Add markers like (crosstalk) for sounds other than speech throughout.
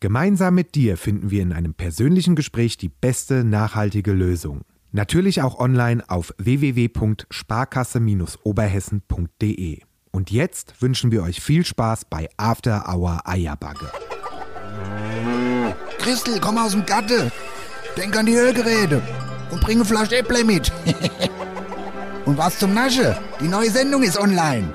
Gemeinsam mit dir finden wir in einem persönlichen Gespräch die beste nachhaltige Lösung. Natürlich auch online auf www.sparkasse-oberhessen.de. Und jetzt wünschen wir euch viel Spaß bei After Hour Eierbagge. Christel, komm aus dem Gatte. Denk an die Hörgeräte und bring eine Flasche Äpple mit. (laughs) und was zum Nasche? Die neue Sendung ist online.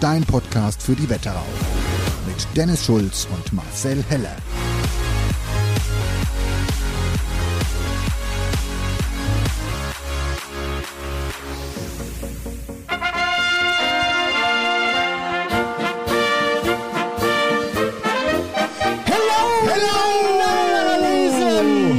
Dein Podcast für die Wetterau. Mit Dennis Schulz und Marcel Heller. Hello!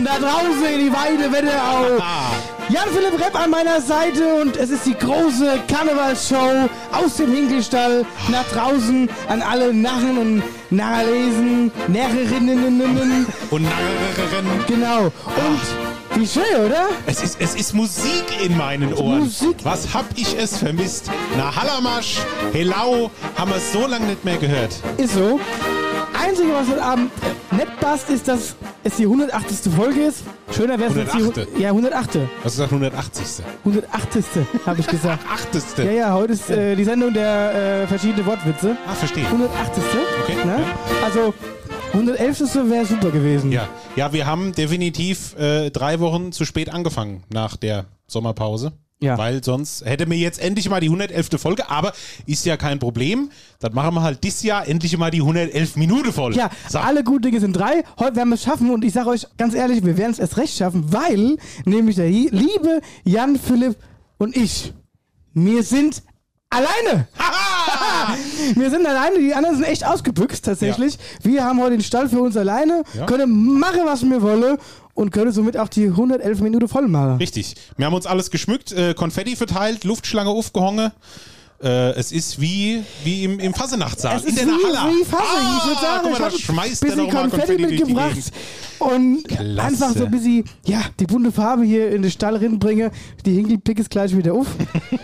Da draußen in die weite Wetterau. Jan-Philipp Repp an meiner Seite und es ist die große Karnevalsshow aus dem Hinkelstall nach draußen an alle Narren und Narrlesen, Närrerinnen. Und Narrerinnen. Genau. Und wie schön, oder? Es ist, es ist Musik in meinen Ohren. Musik. Was hab ich es vermisst? Na, Hallamasch, Helau, haben wir so lange nicht mehr gehört. Ist so. Einzige, was heute Abend äh, nicht passt, ist, dass es die 180. Folge ist. Schöner wäre es jetzt die 108.. hu- Ja, 108. Was ist das 180. 108. habe ich gesagt. 8. Ja, ja, heute ist äh, die Sendung der äh, verschiedenen Wortwitze. Ah, verstehe. 180. Okay, Ne? ja. Also 111. wäre super gewesen. Ja. ja, wir haben definitiv äh, drei Wochen zu spät angefangen nach der Sommerpause. Ja. Weil sonst hätte mir jetzt endlich mal die 111. Folge, aber ist ja kein Problem. Dann machen wir halt dieses Jahr endlich mal die 111 Minute voll. Ja, So. alle guten Dinge sind drei. Heute werden wir es schaffen und ich sage euch ganz ehrlich, wir werden es erst recht schaffen, weil nämlich der liebe Jan Philipp und ich, wir sind alleine. (laughs) (laughs) wir sind alleine, die anderen sind echt ausgebüxt tatsächlich. Wir haben heute den Stall für uns alleine, können machen, was wir wollen und können somit auch die 111 Minuten voll machen. Richtig. Wir haben uns alles geschmückt, äh, Konfetti verteilt, Luftschlange aufgehangen. Äh, es ist wie, wie im, im Fasenachtsaal. Es in ist der wie, Halle. wie Fassung. ich würde sagen, Ah, guck mal, ich da schmeißt ein bisschen Konfetti Konfetti mitgebracht und Klasse. einfach so ein bisschen, ja, die bunte Farbe hier in den Stall reinbringe. Die Hinkelpick ist gleich wieder auf.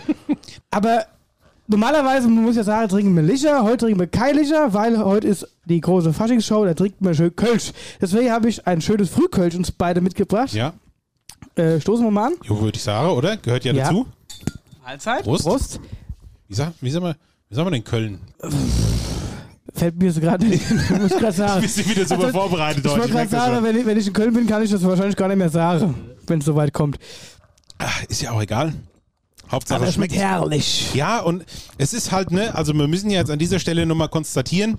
(laughs) Aber normalerweise, man muss ja sagen, trinken wir Licher. Heute trinken wir kein Licher, weil heute ist die große Faschingsshow, da trinkt man schön Kölsch. Deswegen habe ich ein schönes Frühkölsch uns beide mitgebracht. Ja, Äh, stoßen wir mal an. jo, würde ich sagen, oder? Gehört ja, Ja. dazu. Mahlzeit. Prost. Prost. Wie, sag, wie, sagen wir, wie sagen wir denn Köln? Fällt mir so gerade nicht. Ich muss gerade (laughs) sagen. Bist du wieder super Also, vorbereitet Ich heute? wollte merk gerade sagen, wenn ich, wenn ich in Köln bin, kann ich das wahrscheinlich gar nicht mehr sagen, wenn es soweit kommt. Ach, ist ja auch egal. Hauptsache es schmeckt herrlich. Ja, und es ist halt, ne, also wir müssen ja jetzt an dieser Stelle nochmal konstatieren,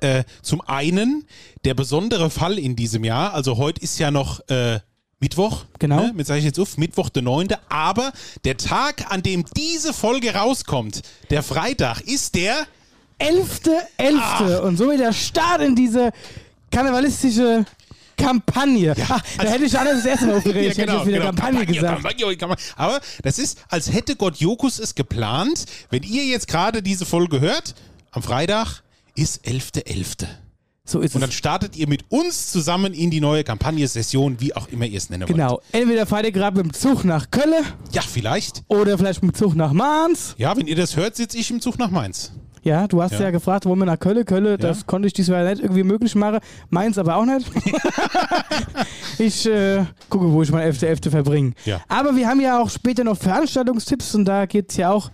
äh, zum einen der besondere Fall in diesem Jahr, also heute ist ja noch äh, Mittwoch, Genau. ne, mit sage ich jetzt auf, Mittwoch der 9., aber der Tag, an dem diese Folge rauskommt, der Freitag, ist der 11.11. Und somit der Start in diese karnevalistische Kampagne. Ach, da hätte ich alles das erste Mal (laughs) aufgeregt. ich hätte jetzt wieder Kampagne, gesagt. Kampagne, Kampagne. Aber das ist, als hätte Gott Jokus es geplant, wenn ihr jetzt gerade diese Folge hört, am Freitag ist 11.11. So ist Und dann es. startet ihr mit uns zusammen in die neue Kampagne-Session, wie auch immer ihr es nennen wollt. Genau. Entweder fahrt ihr gerade mit dem Zug nach Köln Ja, vielleicht. oder vielleicht mit dem Zug nach Mainz. Ja, wenn ihr das hört, sitze ich im Zug nach Mainz. Ja, du hast ja, Ja. gefragt, wollen wir nach Köln? Köln, das konnte ich diesmal nicht irgendwie möglich machen. Mainz aber auch nicht. (laughs) ich äh, gucke, wo ich mein 11.11. verbringe. Ja. Aber wir haben ja auch später noch Veranstaltungstipps und da geht es ja auch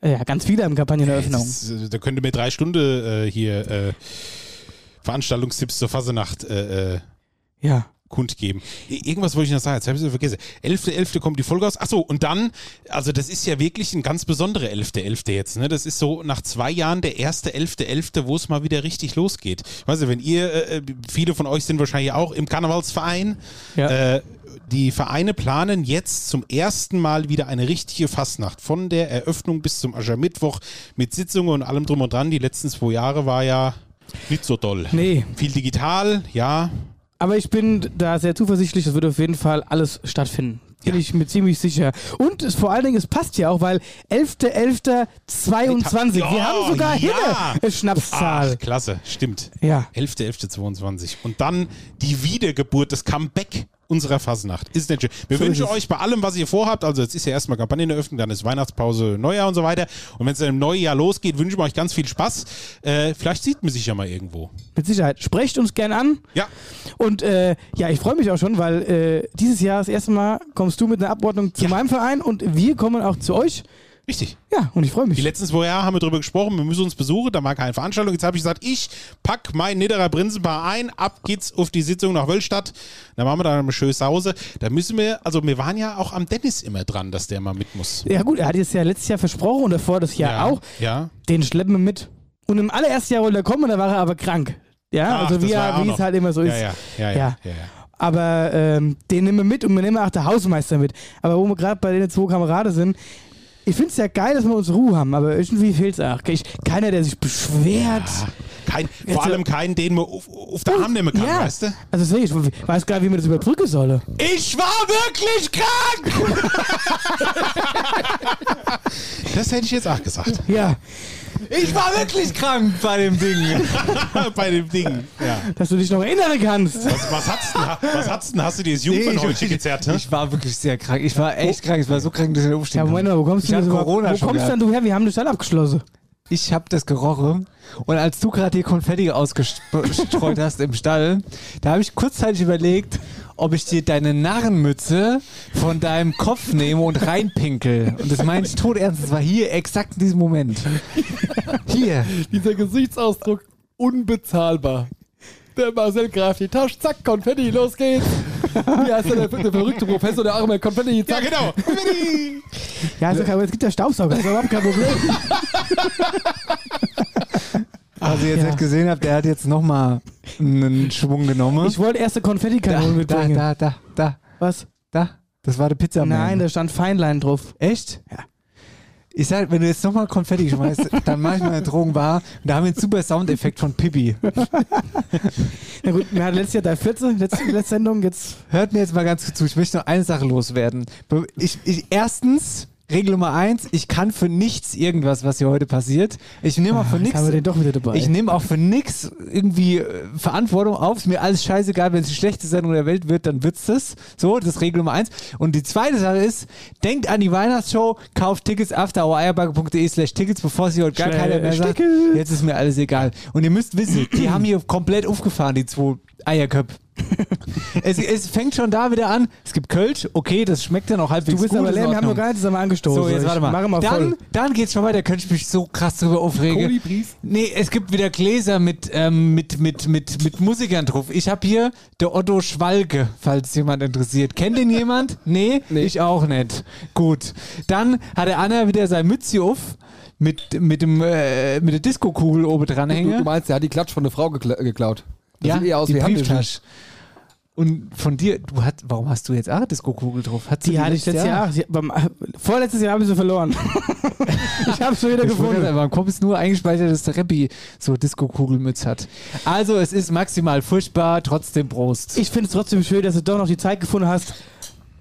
äh, ja, ganz viele im Kampagneneröffnung. Äh, da könnt ihr mir drei Stunden äh, hier äh, Veranstaltungstipps zur Fasenacht. Äh, Ja. Kundgeben. Irgendwas wollte ich noch sagen, jetzt habe ich es vergessen. 11.11. kommt die Folge aus. Achso, und dann, also das ist ja wirklich ein ganz besonderer 11.11. jetzt. Ne? Das ist so nach zwei Jahren der erste 11.11., wo es mal wieder richtig losgeht. Ich weiß nicht, wenn ihr, äh, viele von euch sind wahrscheinlich auch im Karnevalsverein. Ja. Äh, die Vereine planen jetzt zum ersten Mal wieder eine richtige Fastnacht. Von der Eröffnung bis zum Aschermittwoch mit Sitzungen und allem drum und dran. Die letzten zwei Jahre war ja nicht so toll. Nee. Viel digital, ja. Aber ich bin da sehr zuversichtlich, das wird auf jeden Fall alles stattfinden. Bin Ja. ich mir ziemlich sicher. Und es, vor allen Dingen, es passt ja auch, weil 11.11.22. Wir haben sogar ja. hier eine Schnapszahl. Ach, klasse, stimmt. Ja. 11.11.22. Und dann die Wiedergeburt, das Comeback unserer Fasnacht. Ist nicht schön. Wir So wünschen euch bei allem, was ihr vorhabt, also jetzt ist ja erstmal Kampagneneröffnung, dann ist Weihnachtspause, Neujahr und so weiter. Und wenn es dann im neuen Jahr losgeht, wünschen wir euch ganz viel Spaß. Äh, vielleicht sieht man sich ja mal irgendwo. Mit Sicherheit. Sprecht uns gern an. Ja, Und äh, ja, ich freue mich auch schon, weil äh, dieses Jahr das erste Mal kommst du mit einer Abordnung zu Ja. meinem Verein und wir kommen auch zu euch. Richtig. Ja, und ich freue Die mich. letzten zwei Jahre haben wir darüber gesprochen, wir müssen uns besuchen, da war keine Veranstaltung. Jetzt habe ich gesagt, ich pack mein Nidderer Prinzenpaar ein, ab geht's auf die Sitzung nach Wölstadt. Da machen wir dann eine schöne Sause. Da müssen wir, also wir waren ja auch am Dennis immer dran, dass der mal mit muss. Ja gut, er hat es ja letztes Jahr versprochen und davor das Jahr auch. Ja. Den schleppen wir mit. Und im allerersten Jahr wollte er kommen, da war er aber krank. Ja, Ach, also wie, er- wie es halt immer so ist. Ja, ja, ja, ja. Ja. ja, ja. Aber ähm, den nehmen wir mit und wir nehmen auch der Hausmeister mit. Aber wo wir gerade bei den zwei Kameraden sind, ich finde es ja geil, dass wir uns Ruhe haben, aber irgendwie fehlt es auch. Keiner, der sich beschwert. Kein, Jetzt, vor allem äh, keinen, den man auf, auf der Arm nehmen kann, ja. weißt du? Also sehe ich, ich weiß gar nicht, wie man das überbrücken soll. Ich war wirklich krank! (laughs) das hätte ich jetzt auch gesagt. Ja, Ich war wirklich krank bei dem Ding. (laughs) Bei dem Ding. Ja. dass du dich noch erinnern kannst. Was, was hat's denn? Was hat's denn? Hast du dir das Jungfernhäutchen gezerrt? Ne? Ich war wirklich sehr krank. Ich war echt krank. Ich war so krank, dass ich aufstehen Ja, Moment mal, wo kommst Ich du hab denn Corona Wo schon kommst gehabt. denn du her? Wir haben den Stall abgeschlossen. Ich habe das gerochen und als du gerade hier Konfetti ausgestreut hast im Stall, da habe ich kurzzeitig überlegt, ob ich dir deine Narrenmütze von deinem Kopf nehme und reinpinkel. Und das meine ich todernst. Das war hier exakt in diesem Moment. Hier. Dieser Gesichtsausdruck unbezahlbar. Der Marcel greift die Tasche, zack, Konfetti, los geht's. Wie heißt der, der verrückte Professor, der auch immer Konfetti, Ja, zack. genau. Ja, also, aber es gibt ja Staubsauger, das ist überhaupt kein Problem. (laughs) Also ihr jetzt ja. nicht gesehen habt, der hat jetzt nochmal einen Schwung genommen. Ich wollte erste Konfettikanone da, mitbringen. da, da, da, Was? da. Das war der Pizzamann. Nein, da stand Feinlein drauf. Echt? Ja. Ich sag, wenn du jetzt nochmal Konfetti schmeißt, (laughs) dann mach ich meine Drogen wahr. Und da haben wir einen super Soundeffekt von Pippi. (laughs) Na gut, wir hatten letztes Jahr 314, letzte, letzte Sendung, jetzt. Hört mir jetzt mal ganz zu. Ich möchte noch eine Sache loswerden. Ich, ich, erstens, Regel Nummer eins, ich kann für nichts irgendwas, was hier heute passiert. Ich nehme auch für Jetzt nichts. haben wir den doch wieder dabei. Ich nehme auch für nichts irgendwie äh, Verantwortung auf. Ist mir alles scheißegal. Wenn es die schlechteste Sendung der Welt wird, dann wird's das. So, das ist Regel Nummer eins. Und die zweite Sache ist, denkt an die Weihnachtsshow, kauft Tickets afterhoureierbacke.de slash Tickets, bevor sie heute gar Schnell, keiner mehr sagt. Jetzt ist mir alles egal. Und ihr müsst wissen, die haben hier komplett aufgefahren, die zwei Eierköpfe. Es, es fängt schon da wieder an. Es gibt Kölsch, okay, das schmeckt dann auch halbwegs du bist gut. aber leer, wir haben noch gar nicht zusammen angestoßen. So, jetzt warte mal. Mal dann, voll. dann geht's schon weiter, könnte ich mich so krass drüber aufregen. Kolibris. Nee, es gibt wieder Gläser mit, ähm, mit, mit, mit, mit Musikern drauf. Ich habe hier der Otto Schwalke, falls jemand interessiert. Kennt den jemand? (laughs) Nee, Nee. ich auch nicht. Gut. Dann hat der Anna wieder sein Mütze auf mit, mit, dem, äh, mit der Disco-Kugel oben dran Du, du meinst, der hat die Klatsch von der Frau gekla geklaut. Das Ja, sieht eher aus die wie. Brieftasche. Und von dir, du hast, warum hast du jetzt auch eine Disco-Kugel drauf? Hat sie Die hatte ich letztes Jahr. Sie, beim, vorletztes Jahr habe ich sie verloren. (laughs) ich habe sie wieder Ich wundere, gefunden. warum kommt es nur eingespeichert, dass der Reppi so Disco-Kugelmütz hat? Also, es ist maximal furchtbar, trotzdem Prost. Ich finde es trotzdem schön, dass du doch noch die Zeit gefunden hast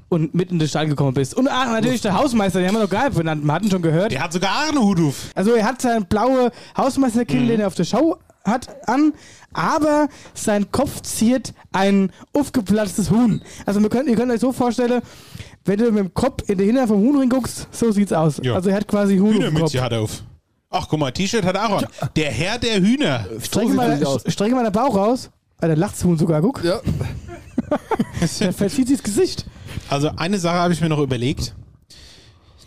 und mitten in den Stall gekommen bist. Und ach, natürlich der Hausmeister, den haben wir noch gar nicht benannt. Wir hatten schon gehört. Der hat sogar einen Hut auf. Also er hat seinen blaue Hausmeisterkind, Mhm. den er auf der Show hat, an, aber sein Kopf ziert ein aufgeplatztes Huhn. Also wir können, ihr könnt euch so vorstellen, wenn du mit dem Kopf in den Hintern vom Huhn hinguckst, so sieht's aus. Ja. Also er hat quasi Huhn auf dem Kopf. Hühnermütze hat er auf. Ach, guck mal, T-Shirt hat er auch an. Der Herr der Hühner. Strecke sieht mal, strecke mal den Bauch raus. Ah, der lacht's Huhn sogar, guck. Ja. (laughs) Der verzieht sich das Gesicht. Also eine Sache habe ich mir noch überlegt.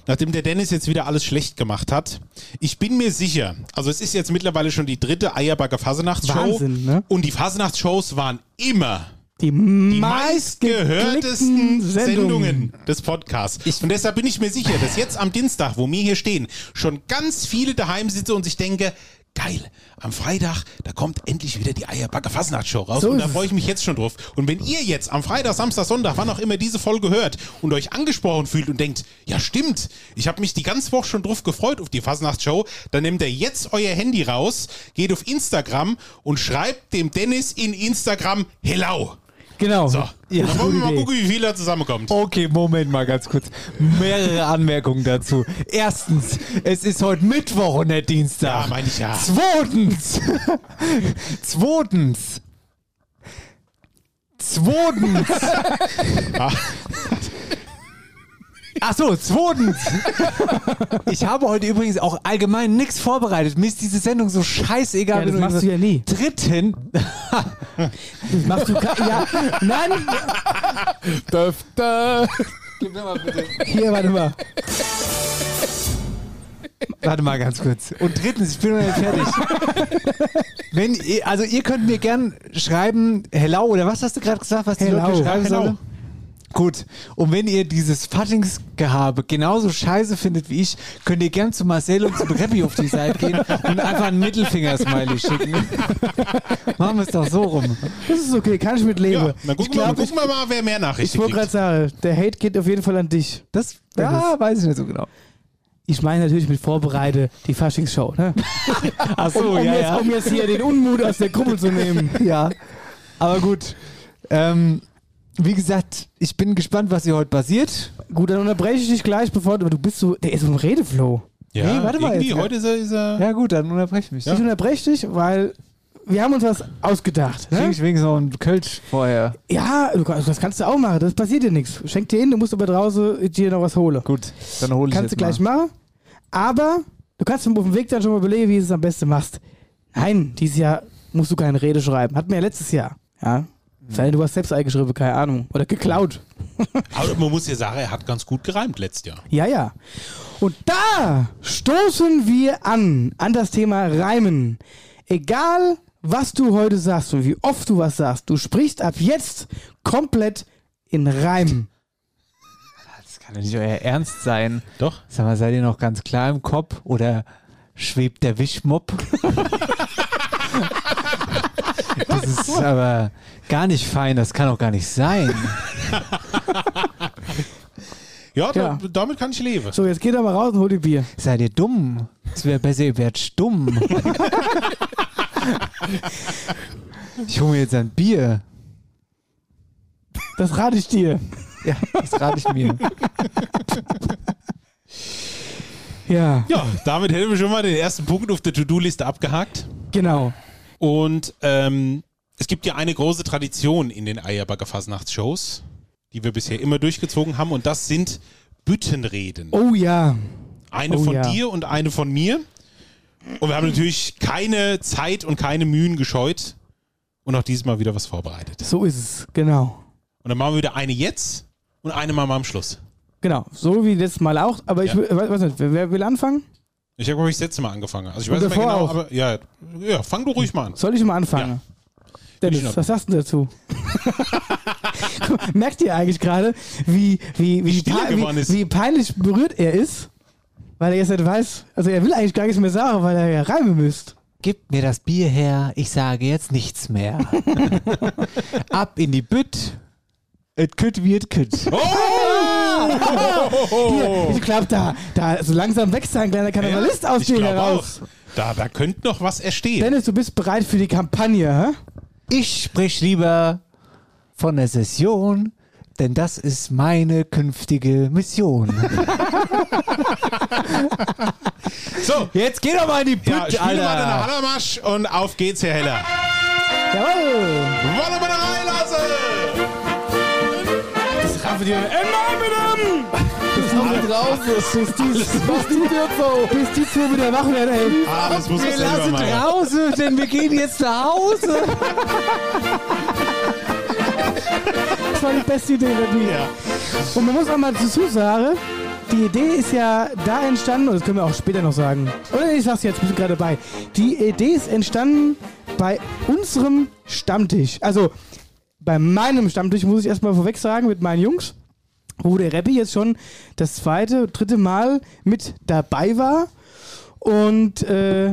Nachdem der Dennis jetzt wieder alles schlecht gemacht hat, ich bin mir sicher, also es ist jetzt mittlerweile schon die dritte Eierbacker Fasenachtsshow Wahnsinn, ne? und die Fasenachtsshows waren immer Die, die meistgehörtesten meistgeklickten Sendungen des Podcasts. und deshalb bin ich mir sicher, dass jetzt am Dienstag, wo wir hier stehen, schon ganz viele daheim sitzen und sich denken, geil, am Freitag, da kommt endlich wieder die Eierbacke Fasnacht-Show raus. So und da freue ich mich jetzt schon drauf. Und wenn ihr jetzt am Freitag, Samstag, Sonntag, wann auch immer diese Folge hört und euch angesprochen fühlt und denkt, ja stimmt, ich habe mich die ganze Woche schon drauf gefreut auf die Fasnacht-Show, dann nehmt ihr jetzt euer Handy raus, geht auf Instagram und schreibt dem Dennis in Instagram Hello. Genau. So, Ja, dann wollen wir mal gucken, wie viel da zusammenkommt. Okay, Moment mal ganz kurz. Mehrere Anmerkungen dazu. Erstens, es ist heute Mittwoch und nicht Dienstag. Ja, meine ich ja. Zweitens. (laughs) Zweitens. Zweitens. (laughs) Ach so, zweitens. (laughs) Ich habe heute übrigens auch allgemein nichts vorbereitet. Mir ist diese Sendung so scheißegal. Ja, das wenn machst du ja nie. Dritten. Das machst du ja, nein, Döfte. hier, warte mal. Warte mal ganz kurz. Und drittens, ich bin noch nicht fertig. Wenn ihr, also ihr könnt mir gern schreiben, hello, oder was hast du gerade gesagt, was die Hello. Leute schreiben Hello. sollen? Gut. Und wenn ihr dieses Fattingsgehabe genauso scheiße findet wie ich, könnt ihr gern zu Marcel und zu Breppi auf die Seite gehen und einfach einen Mittelfinger-Smiley schicken. (laughs) Machen wir es doch so rum. Das ist okay, kann ich mit leben. Ja, dann gucken, wir, glaub, gucken wir mal, wer mehr ich, Nachrichten ich wollte gerade sagen, der Hate geht auf jeden Fall an dich. Das, ja, weiß ich nicht so genau. Ich meine natürlich mit Vorbereite die Faschingsshow, ne? (laughs) Ach so, um, ja, jetzt, ja. um jetzt hier den Unmut aus der Gruppe zu nehmen. (laughs) Ja, aber gut. Ähm, wie gesagt, ich bin gespannt, was hier heute passiert. Gut, dann unterbreche ich dich gleich, bevor du, du bist so, der ist so im Redeflow. Ja, Nee, warte mal jetzt, ja. heute ist er, ist er Ja gut, dann unterbrech mich. Ich unterbreche dich, weil wir haben uns was ausgedacht. Ne? ich wenigstens noch einen Kölsch vorher. Ja, du, das kannst du auch machen, das passiert dir nichts. Schenk dir hin, du musst aber draußen dir noch was holen. Gut, dann hole ich Kannst du gleich mal. machen. Aber du kannst auf dem Weg dann schon mal überlegen, wie du es am besten machst. Nein, dieses Jahr musst du keine Rede schreiben. Hatten wir ja letztes Jahr. Ja. Sei denn, du hast selbst eingeschrieben, keine Ahnung. Oder geklaut. (laughs) Aber man muss ja sagen, er hat ganz gut gereimt letztes Jahr. Ja, ja. Und da stoßen wir an, an das Thema Reimen. Egal, was du heute sagst und wie oft du was sagst, du sprichst ab jetzt komplett in Reim. Das kann doch nicht euer Ernst sein. Doch. Sag mal, seid ihr noch ganz klar im Kopf oder schwebt der Wischmopp? (laughs) das ist aber gar nicht fein, das kann auch gar nicht sein. Ja, (laughs) Ja. Da, damit kann ich leben. So, jetzt geh doch mal raus und hol dir Bier. Seid ihr dumm? Es wäre besser, ihr wärt stumm. ich hole mir jetzt ein Bier. Das rate ich dir. Ja, das rate ich mir. Ja, Ja, damit hätten wir schon mal den ersten Punkt auf der To-Do-Liste abgehakt. genau. Und ähm, es gibt ja eine große Tradition in den Eierbagger Fasnachtsshows, die wir bisher immer durchgezogen haben, und das sind Büttenreden. Oh ja. Eine oh von ja. dir und eine von mir. Und wir haben natürlich keine Zeit und keine Mühen gescheut und auch dieses Mal wieder was vorbereitet. So ist es. Genau. Und dann machen wir wieder eine jetzt und eine mal am Schluss. Genau. So wie letztes Mal auch. Aber ich Ja. will- weiß nicht, wer will anfangen? Ich habe, glaube ich, das letzte Mal angefangen. Also ich Und weiß nicht mehr genau, auch. aber ja, ja, fang du ruhig mal an. Soll ich mal anfangen? Ich Dennis, was sagst du dazu? (laughs) Merkt ihr eigentlich gerade, wie, wie, wie, wie, wie peinlich berührt er ist? Weil er jetzt nicht weiß, also er will eigentlich gar nichts mehr sagen, weil er ja reimen müsst. Gib mir das Bier her, ich sage jetzt nichts mehr. (laughs) Ab in die Bütt. Et kütt wird kütt. Hier, ich glaube, da, da so langsam wächst da ein kleiner Karnevalist aus ich dir heraus. auch. Da, da könnte noch was erstehen. Dennis, du bist bereit für die Kampagne, hä? Ich sprich lieber von der Session, denn das ist meine künftige Mission. (laughs) So, Jetzt geh doch mal in die Bütt, ja, spiel mal den Alter. Hallermarsch und auf geht's, Herr Heller. Jawohl! Wollen wir da reinlassen? Raffen die. Äh, nein, haben wir draußen. Bis die, bis die zwei wieder wach werden, ey. Ah, das muss Wir lassen draußen, denn wir gehen jetzt nach Hause. Das war die beste Idee der Bühne. Ja. Und man muss auch mal dazu sagen, die Idee ist ja da entstanden, und das können wir auch später noch sagen. Oder ich sag's jetzt, wir sind gerade dabei. Die Idee ist entstanden bei unserem Stammtisch. Also bei meinem Stammtisch, muss ich erstmal vorweg sagen, mit meinen Jungs, wo der Rappi jetzt schon das zweite, dritte Mal mit dabei war. Und äh,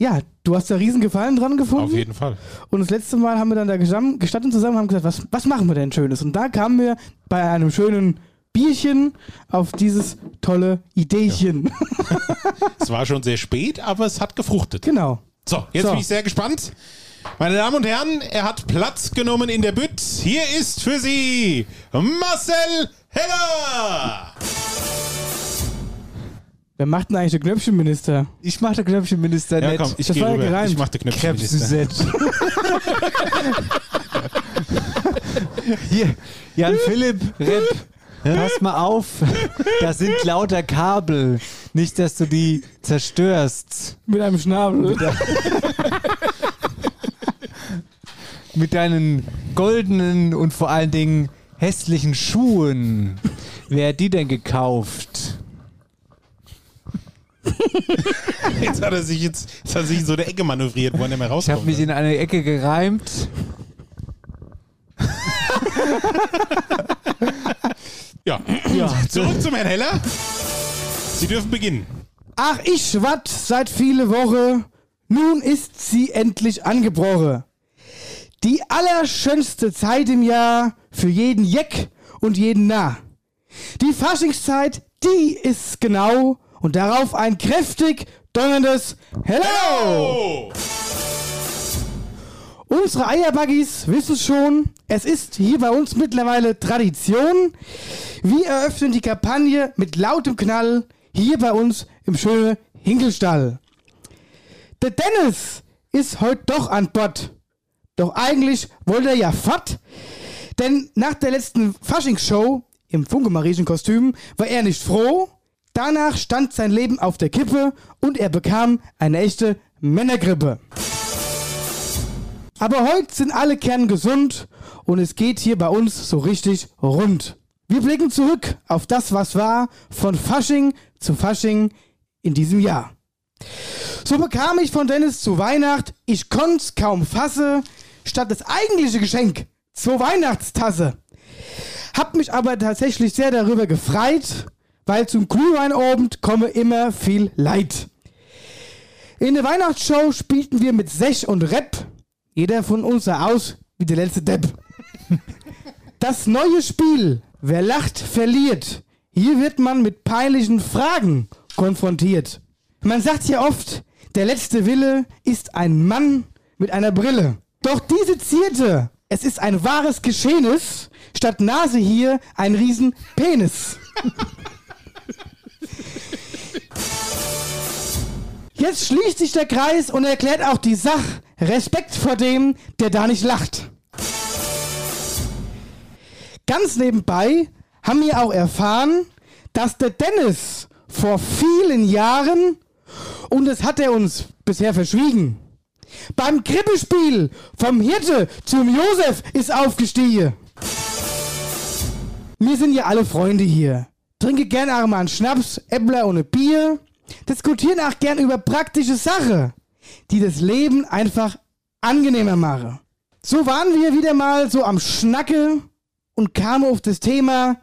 ja, du hast da riesen Gefallen dran gefunden. Auf jeden Fall. Und das letzte Mal haben wir dann da gestanden zusammen und haben gesagt, was, was machen wir denn Schönes? Und da kamen wir bei einem schönen Bierchen auf dieses tolle Ideechen. (laughs) Es war schon sehr spät, aber es hat gefruchtet. genau. So, jetzt So. bin ich sehr gespannt. Meine Damen und Herren, er hat Platz genommen in der Bütt. Hier ist für Sie Marcel Heller. Wer macht denn eigentlich der Knöpfchenminister? Ich mach der Knöpfchenminister Ja, nett. komm, ich Das war ja rüber. gereimt. Ich mach die Knöpfe. Krebsset. Hier, Jan Philipp, Rep, pass mal auf. Da sind lauter Kabel. Nicht, dass du die zerstörst. Mit einem Schnabel. Mit (laughs) deinen goldenen und vor allen Dingen hässlichen Schuhen. Wer hat die denn gekauft? (laughs) Jetzt hat er sich jetzt, jetzt hat er sich in so eine Ecke manövriert, wo er nicht mehr Ich rauskommt. habe mich in eine Ecke gereimt. (laughs) ja. Zurück zum Herrn Heller. Sie dürfen beginnen. Ach, ich watt seit viele Woche, nun ist sie endlich angebrochen. Die allerschönste Zeit im Jahr für jeden Jeck und jeden Narr. Die Faschingszeit, die ist genau und darauf ein kräftig donnerndes Hello! Oh! Unsere Eierbuggies wissen schon, es ist hier bei uns mittlerweile Tradition. Wir eröffnen die Kampagne mit lautem Knall hier bei uns im schönen Hinkelstall. Der Dennis ist heute doch an Bord. Doch eigentlich wollte er ja fort, denn nach der letzten Faschingsshow im Funke-Mariechen-Kostüm war er nicht froh. Danach stand sein Leben auf der Kippe und er bekam eine echte Männergrippe. Aber heute sind alle kerngesund und es geht hier bei uns so richtig rund. Wir blicken zurück auf das, was war, von Fasching zu Fasching in diesem Jahr. So bekam ich von Dennis zu Weihnacht, ich konnt's kaum fasse, statt das eigentliche Geschenk, zur Weihnachtstasse. Hab mich aber tatsächlich sehr darüber gefreut, weil zum Glühweinabend komme immer viel Leid. In der Weihnachtsshow spielten wir mit Sech und Rap. Jeder von uns sah aus wie der letzte Depp. (laughs) Das neue Spiel, wer lacht, verliert. Hier wird man mit peinlichen Fragen konfrontiert. Man sagt ja oft, der letzte Wille ist ein Mann mit einer Brille. Doch diese zierte, es ist ein wahres Geschehnis, statt Nase hier ein riesen Penis. Jetzt schließt sich der Kreis und erklärt auch die Sache. Respekt vor dem, der da nicht lacht. Ganz nebenbei haben wir auch erfahren, dass der Dennis vor vielen Jahren, und das hat er uns bisher verschwiegen, beim Krippespiel vom Hirte zum Josef ist aufgestiegen. Wir sind ja alle Freunde hier. Trinke gern auch mal einen Schnaps, Äppler und ein Bier. Diskutieren auch gern über praktische Sachen, die das Leben einfach angenehmer machen. So waren wir wieder mal so am Schnacke und kamen auf das Thema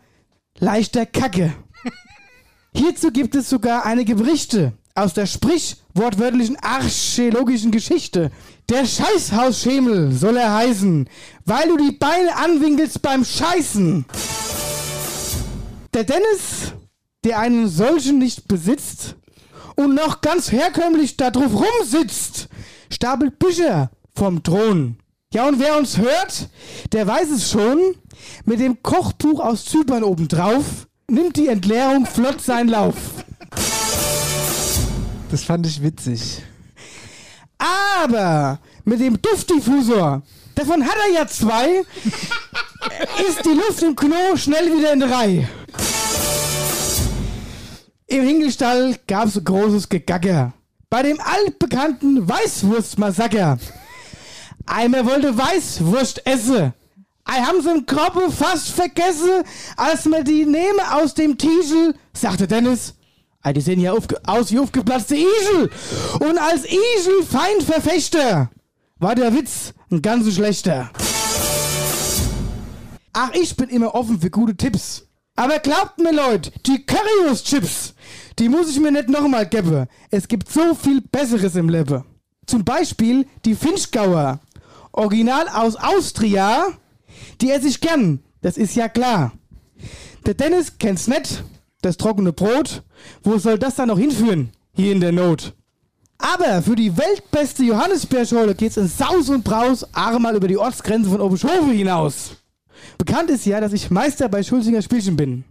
leichter Kacke. (laughs) Hierzu gibt es sogar einige Berichte aus der sprichwortwörtlichen archäologischen Geschichte. Der Scheißhausschemel soll er heißen, weil du die Beine anwinkelst beim Scheißen. Der Dennis, der einen solchen nicht besitzt und noch ganz herkömmlich da drauf rumsitzt, stapelt Bücher vom Thron. Ja, und wer uns hört, der weiß es schon, mit dem Kochbuch aus Zypern obendrauf nimmt die Entleerung flott seinen Lauf. Das fand ich witzig. Aber mit dem Duftdiffusor, davon hat er ja zwei, (laughs) ist die Luft im Klo schnell wieder in der Reihe. Im Hinkelstall gab's ein großes Gegagger. Bei dem altbekannten Weißwurstmassaker. Einer wollte Weißwurst essen. Ei haben sie im Kroppe fast vergessen, als man die nehme aus dem Tischel, sagte Dennis. Ei, die sehen ja aufge aus wie aufgeplatzte Igel. Und als Igel Feindverfechter war der Witz ein ganz schlechter. Ach, ich bin immer offen für gute Tipps. Aber glaubt mir, Leute, die Currywurst-Chips, die muss ich mir nicht nochmal geben. Es gibt so viel Besseres im Leben. Zum Beispiel die Finchgauer. Original aus Austria. Die esse ich gern. Das ist ja klar. Der Dennis kennt's nicht. Das trockene Brot. Wo soll das dann noch hinführen? Hier in der Not. Aber für die weltbeste Johannisbeerschorle geht's in Saus und Braus einmal über die Ortsgrenze von Oberschhofe hinaus. Bekannt ist ja, dass ich Meister bei Schulzinger Spielchen bin.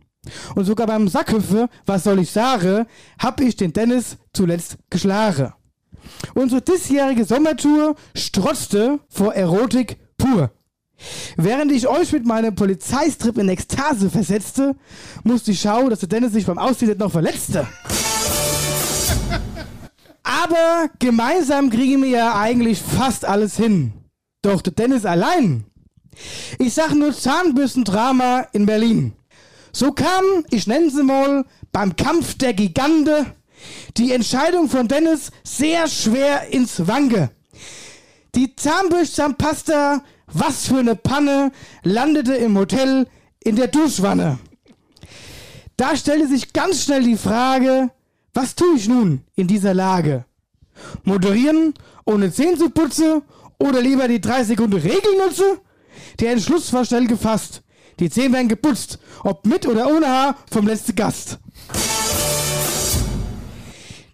Und sogar beim Sackhüpfe, was soll ich sagen, hab ich den Dennis zuletzt geschlagen. Unsere diesjährige Sommertour strotzte vor Erotik pur. Während ich euch mit meinem Polizeistrip in Ekstase versetzte, musste ich schauen, dass der Dennis sich beim Ausziehen noch verletzte. (laughs) Aber gemeinsam kriegen wir ja eigentlich fast alles hin. Doch der Dennis allein. Ich sag nur Zahnbürstendrama in Berlin. So kam, ich nenne sie mal, beim Kampf der Gigante die Entscheidung von Dennis sehr schwer ins Wange. Die Zahnbürstenpasta, was für eine Panne, landete im Hotel in der Duschwanne. Da stellte sich ganz schnell die Frage, was tue ich nun in dieser Lage? Moderieren, ohne Zähne zu putzen oder lieber die 3 Sekunden Regel nutze? Der Entschluss war schnell gefasst. Die Zähne werden geputzt, ob mit oder ohne Haar vom letzten Gast.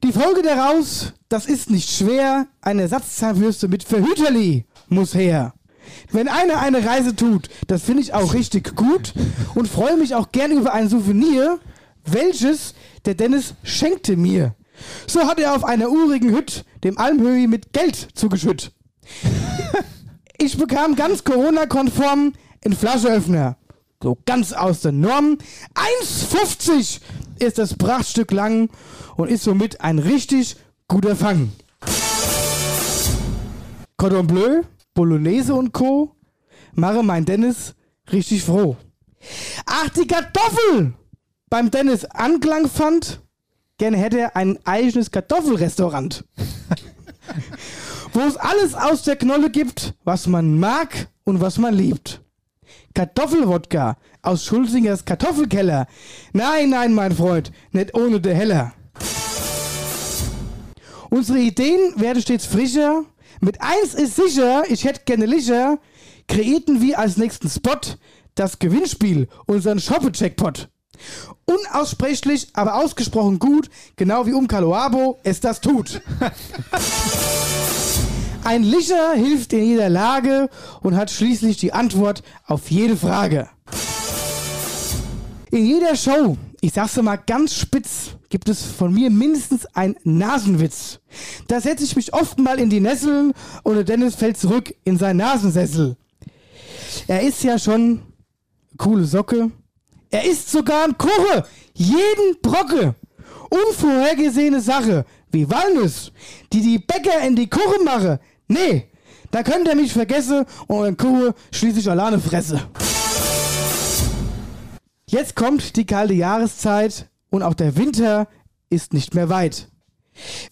Die Folge daraus, das ist nicht schwer, eine Ersatzzahnbürste mit Verhüterli muss her. Wenn einer eine Reise tut, das finde ich auch richtig gut und freue mich auch gern über ein Souvenir, welches der Dennis schenkte mir. So hat er auf einer urigen Hütte dem Almhöhi mit Geld zugeschüttet. (laughs) Ich bekam ganz Corona-konform einen Flascheöffner. So ganz aus der Norm. 1,50 ist das Prachtstück lang und ist somit ein richtig guter Fang. Cordon Bleu, Bolognese und Co. mache mein Dennis richtig froh. Ach, die Kartoffel! Beim Dennis Anklang fand, gerne hätte er ein eigenes Kartoffelrestaurant. Wo es alles aus der Knolle gibt, was man mag und was man liebt. Kartoffelwodka aus Schulzingers Kartoffelkeller. Nein, nein, mein Freund, nicht ohne der Heller. Unsere Ideen werden stets frischer. Mit eins ist sicher, ich hätte gerne Licher, kreierten wir als nächsten Spot das Gewinnspiel, unseren Shoppe-Checkpot. Unaussprechlich, aber ausgesprochen gut, genau wie um Kaloabo es das tut. (laughs) Ein Licher hilft in jeder Lage und hat schließlich die Antwort auf jede Frage. In jeder Show, ich sag's mal ganz spitz, gibt es von mir mindestens ein Nasenwitz. Da setze ich mich oft mal in die Nesseln und der Dennis fällt zurück in seinen Nasensessel. Er ist ja schon coole Socke. Er isst sogar ein Kuche, jeden Brocke. Unvorhergesehene Sache, wie Walnuss, die die Bäcker in die Kuche mache. Nee, da könnt ihr mich vergessen und ein Kuche schließlich alleine fresse. Jetzt kommt die kalte Jahreszeit und auch der Winter ist nicht mehr weit.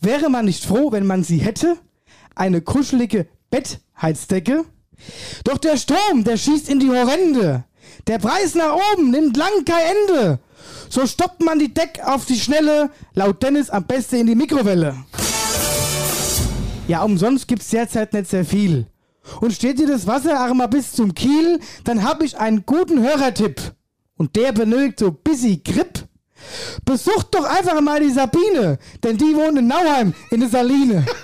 Wäre man nicht froh, wenn man sie hätte? Eine kuschelige Bettheizdecke? Doch der Strom, der schießt in die Horrende. Der Preis nach oben nimmt lang kein Ende. So stoppt man die Deck auf die Schnelle, laut Dennis am besten in die Mikrowelle. Ja, umsonst gibt's derzeit nicht sehr viel. Und steht dir das Wasser einmal bis zum Kiel, dann hab ich einen guten Hörertipp. Und der benötigt so busy Grip. Besucht doch einfach mal die Sabine, denn die wohnt in Nauheim in der Saline. (laughs)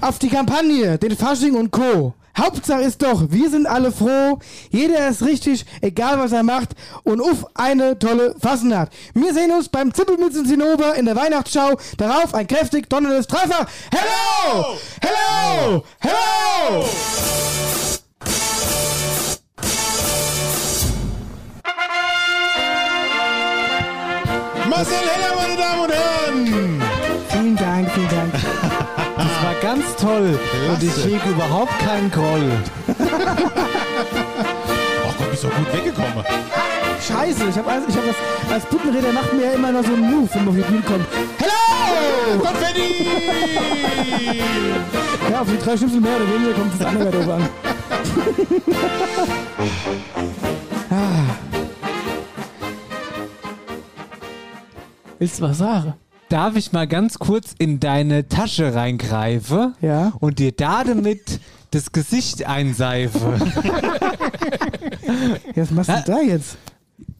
Auf die Kampagne, den Fasching und Co. Hauptsache ist doch, wir sind alle froh, jeder ist richtig, egal was er macht und uff, eine tolle Fassennacht. Wir sehen uns beim Zippelmützen Zinnober in der Weihnachtsschau, darauf ein kräftig donnerndes Dreifach. Hello! Hello! Hello! Marcel Heller, meine Damen und Herren! Vielen Dank, vielen Dank. Das war ganz toll. Und ich hege überhaupt keinen Groll. Ach Gott, bist doch gut weggekommen. Scheiße, ich habe als, ich hab das, als Puppenräder macht mir ja immer noch so einen Move, wenn man auf die Bühne kommt. Hello! Konfetti! Ja, auf die drei Schnipsel mehr oder weniger kommt das andere doof an. Willst du was sagen? Darf ich mal ganz kurz in deine Tasche reingreifen Ja. und dir damit das Gesicht einseife? Ja, (laughs) was machst du denn da jetzt?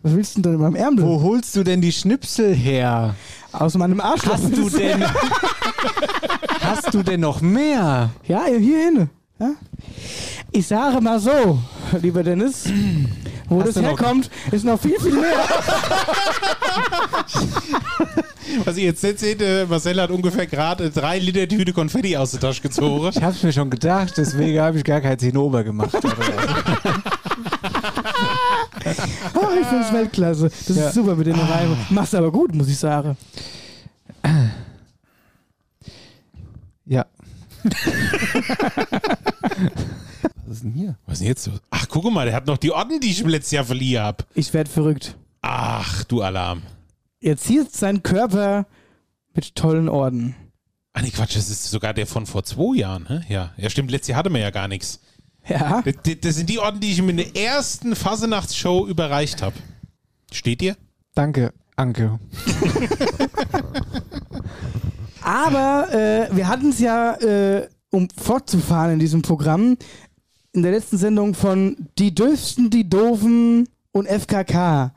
Was willst du denn in meinem Ärmel? Wo holst du denn die Schnipsel her? Aus meinem Arschloch. Hast du denn, (laughs) hast du denn noch mehr? Ja, hier hin. Ja? Ich sage mal so, lieber Dennis, wo Hast das du noch- herkommt, ist noch viel, viel mehr. (laughs) Was ihr jetzt nicht seht, äh, Marcel hat ungefähr gerade drei Liter Tüte Konfetti aus der Tasche gezogen. Ich hab's mir schon gedacht, deswegen habe ich gar kein Zinnober gemacht. Oh, (laughs) ich finde es Weltklasse. Das Ja. ist super mit den Reimen. Machst aber gut, muss ich sagen. ja. (laughs) Was ist denn hier? Was ist denn jetzt? Ach, guck mal, der hat noch die Orden, die ich im letzten Jahr verliehen habe. Ich werde verrückt. Ach, du Alarm. Er ziert seinen Körper mit tollen Orden. Ah, nee, Quatsch, das ist sogar der von vor zwei Jahren. Hä? Ja, ja, stimmt, letztes Jahr hatte man ja gar nichts. Ja. Das, das- sind die Orden, die ich ihm in der ersten Fasennachtsshow überreicht habe. Steht dir? Danke, Anke. Aber äh, wir hatten es ja, äh, um fortzufahren in diesem Programm, in der letzten Sendung von Die Döfsten, die Doofen und FKK.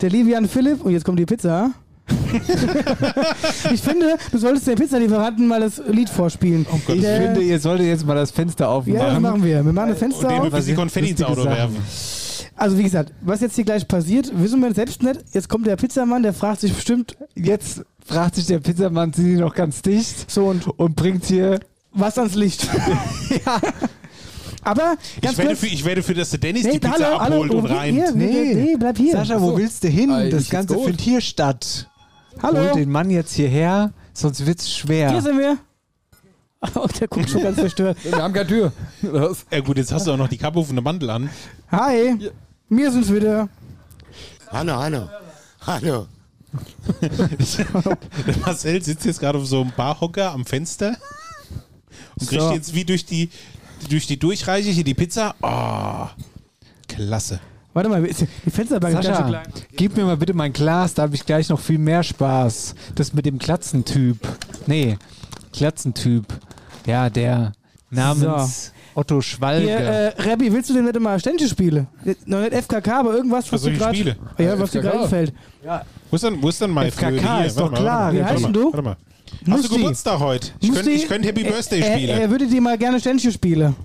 Der liebe Jan Philipp, und jetzt kommt die Pizza. (laughs) ich finde, du solltest den Pizzalieferanten mal das Lied vorspielen. Ich Der- finde, ihr solltet jetzt mal das Fenster aufmachen. ja, das machen wir. Wir machen das Und Fenster dem auf. bisschen Was Konfetti ins Auto Sachen. werfen. Also wie gesagt, was jetzt hier gleich passiert, wissen wir selbst nicht. Jetzt kommt der Pizzamann, der fragt sich bestimmt, Jetzt fragt sich der Pizzamann, sind die noch ganz dicht? so und Und bringt hier. was ans Licht. (laughs) Ja. Aber ganz Ich werde, kurz, für, ich werde für, dass der Dennis die Nee, Pizza hallo, hallo, abholt und wo- rein. Nee. nee, bleib hier. Sascha, wo so. willst du hin? Ich das Ganze findet hier statt. hallo. Hol den Mann jetzt hierher, sonst wird's schwer. Hier sind wir. (laughs) Oh, der guckt schon ganz verstört. Wir haben keine Tür. Was? Ja gut, jetzt hast du auch noch die der Mandel an. Hi, wir sind's wieder. Hallo, hallo. Hallo. (laughs) Der Marcel sitzt jetzt gerade auf so einem Barhocker am Fenster und kriegt So. jetzt wie durch die, durch die Durchreiche hier die Pizza. Oh, klasse. Warte mal, die Fensterbank ist ganz schön klein. gib mir mal bitte mein Glas, da habe ich gleich noch viel mehr Spaß. Das mit dem Klatzentyp. Nee, Klatzentyp. Ja, der namens Otto Schwalge. Hier, äh, Rebbi, willst du denn nicht mal Ständchen spielen? Noch nicht FKK, aber irgendwas, was Also dir gerade... Ja, was dir FKK. gerade einfällt. Wo ist denn, wo ist denn mein FKK Flöte? Hier, ist warte doch mal, klar. Warte Wie mal, heißt denn du? Warte mal. Hast du Musti. Geburtstag heute? Ich könnte ich könnt Happy Birthday er, spielen. Er, er würde dir mal gerne Ständchen spielen.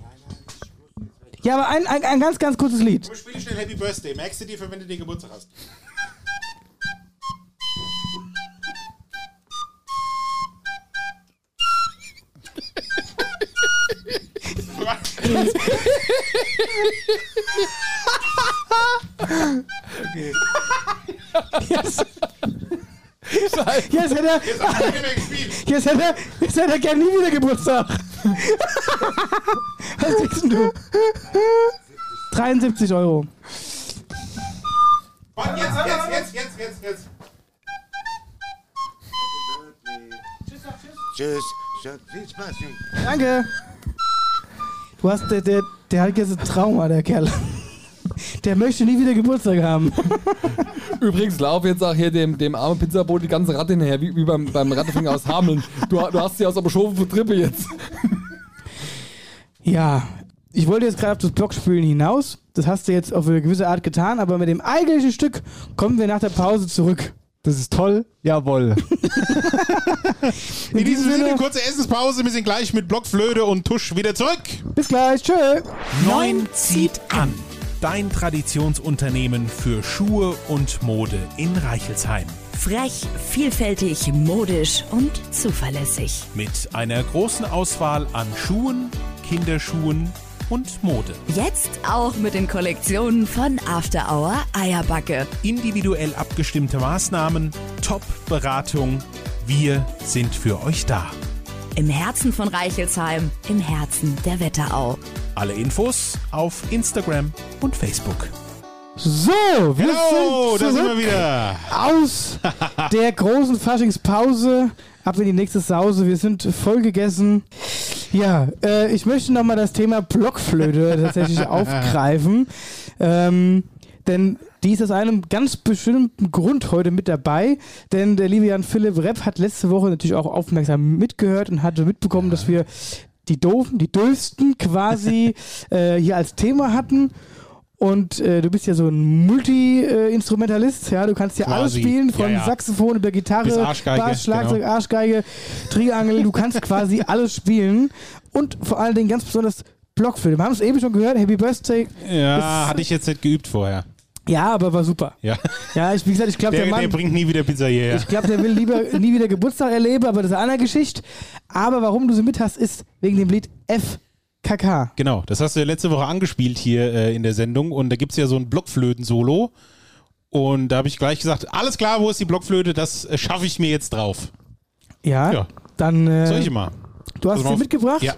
Ja, aber ein, ein, ein ganz, ganz kurzes Lied. Wir spielen schnell Happy Birthday. Merkst du dir, für wenn du den Geburtstag hast? (laughs) Jetzt (laughs) hätte er, Jetzt mehr gespielt. jetzt hätte er, jetzt hätte er gerne nie wieder Geburtstag. (laughs) Was kriegst denn du? 73 Euro. Und jetzt, jetzt, jetzt, jetzt, jetzt, jetzt. Tschüss. Tschüss. Viel Spaß. Danke. Du hast, der, der, der hat jetzt ein Trauma, der Kerl. Der möchte nie wieder Geburtstag haben. (laughs) Übrigens, lauf jetzt auch hier dem, dem armen Pizzaboot die ganze Ratte hinterher, wie, wie beim, beim Rattefinger aus Hameln. Du, du hast sie aus der Schofe für Trippe jetzt. Ja, ich wollte jetzt gerade auf das Blockspülen hinaus. Das hast du jetzt auf eine gewisse Art getan, aber mit dem eigentlichen Stück kommen wir nach der Pause zurück. Das ist toll? Jawohl. (laughs) In diesem Sinne, kurze Essenspause. Wir sind gleich mit Blockflöte und Tusch wieder zurück. Bis gleich, tschö. Neun zieht an. Dein Traditionsunternehmen für Schuhe und Mode in Reichelsheim. Frech, vielfältig, modisch und zuverlässig. Mit einer großen Auswahl an Schuhen, Kinderschuhen und Mode. Jetzt auch mit den Kollektionen von After Hour Eierbacke. Individuell abgestimmte Maßnahmen, Top-Beratung. Wir sind für euch da. Im Herzen von Reichelsheim, im Herzen der Wetterau. Alle Infos auf Instagram und Facebook. So, wir Hallo, sind da sind wir zurück wieder. aus (laughs) der großen Faschingspause. Ab in die nächste Sause. Wir sind voll gegessen. Ja, äh, ich möchte nochmal das Thema Blockflöte tatsächlich (laughs) aufgreifen. Ähm, denn die ist aus einem ganz bestimmten Grund heute mit dabei. Denn der liebe Jan Philipp Repp hat letzte Woche natürlich auch aufmerksam mitgehört und hatte mitbekommen, dass wir die Doofen, die Döfsten quasi (laughs) äh, hier als Thema hatten. Und äh, du bist ja so ein Multi-Instrumentalist, ja, du kannst ja alles Quasi. spielen, von Ja, ja. Saxophon über Gitarre, Arschgeige, Bass, Schlagzeug, genau. Arschgeige, Triangel, du kannst (laughs) quasi alles spielen und vor allen Dingen ganz besonders Blockflöte. Wir haben es eben schon gehört, Happy Birthday. Ja, hatte ich jetzt nicht geübt vorher. Ja, aber war super. Ja. Ja, ich, wie gesagt, ich glaube, Der, der, der Mann, bringt nie wieder Pizza hierher. ich glaube, der will lieber (laughs) nie wieder Geburtstag erleben, aber das ist eine andere Geschichte. Aber warum du sie mit hast, ist wegen dem Lied FKK. Genau, das hast du ja letzte Woche angespielt hier äh, in der Sendung und da gibt es ja so ein Blockflöten-Solo. Und da habe ich gleich gesagt, alles klar, wo ist die Blockflöte? Das äh, schaffe ich mir jetzt drauf. Ja, Ja. dann äh, Soll ich mal? du hast sie mitgebracht. Ja.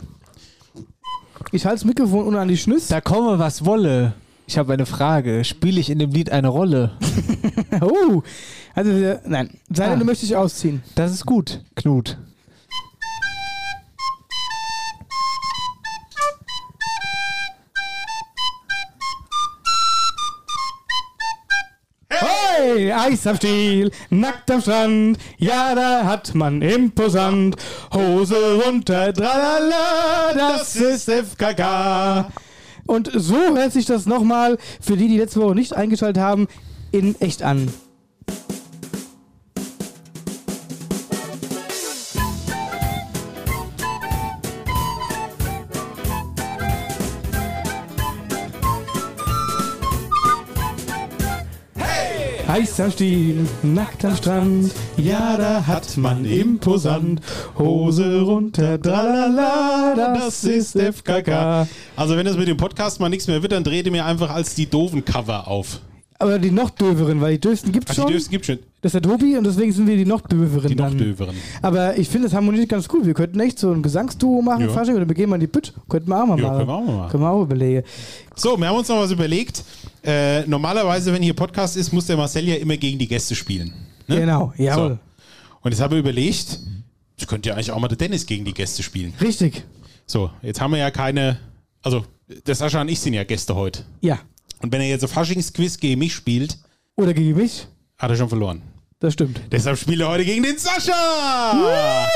Ich halte das Mikrofon unten an die Schnüsse. Da komme, was wolle. Ich habe eine Frage. Spiele ich in dem Lied eine Rolle? (laughs) Oh, also äh, nein, sei denn, Ah. du möchtest dich ausziehen. Das ist gut, Knut. Hey, Eis am Stiel, nackt am Strand, ja, da hat man imposant. Hose runter, tralala, das ist FKK. Und so hört sich das nochmal für die, die letzte Woche nicht eingeschaltet haben, in echt an. Heiß am Stiel, nackt am Strand, ja, da hat man imposant. Hose runter, tralala, das ist FKK. Also wenn das mit dem Podcast mal nichts mehr wird, dann dreht ihr mir einfach als die doofen Cover auf. Aber die noch döveren, weil die dövsten gibt's Ach, schon. die gibt schon. Das ist der Tobi und deswegen sind wir die noch döveren Die noch dann. döveren. Aber ich finde, das harmoniert ganz gut. Wir könnten echt so ein Gesangsduo machen, Ja. Fasching, oder wir gehen mal in die Pütt. Könnten wir auch mal Ja, machen. können wir auch mal machen. Können wir auch überlegen. So, wir haben uns noch was überlegt. Äh, normalerweise, wenn hier Podcast ist, muss der Marcel ja immer gegen die Gäste spielen. Ne? Genau, jawohl. So. Und jetzt habe ich überlegt, ich könnte ja eigentlich auch mal der Dennis gegen die Gäste spielen. Richtig. So, jetzt haben wir ja keine, also der Sascha und ich sind ja Gäste heute. Ja. Und wenn er jetzt auf Faschingsquiz gegen mich spielt, Oder gegen mich? hat er schon verloren. Das stimmt. Deshalb spielt er heute gegen den Sascha!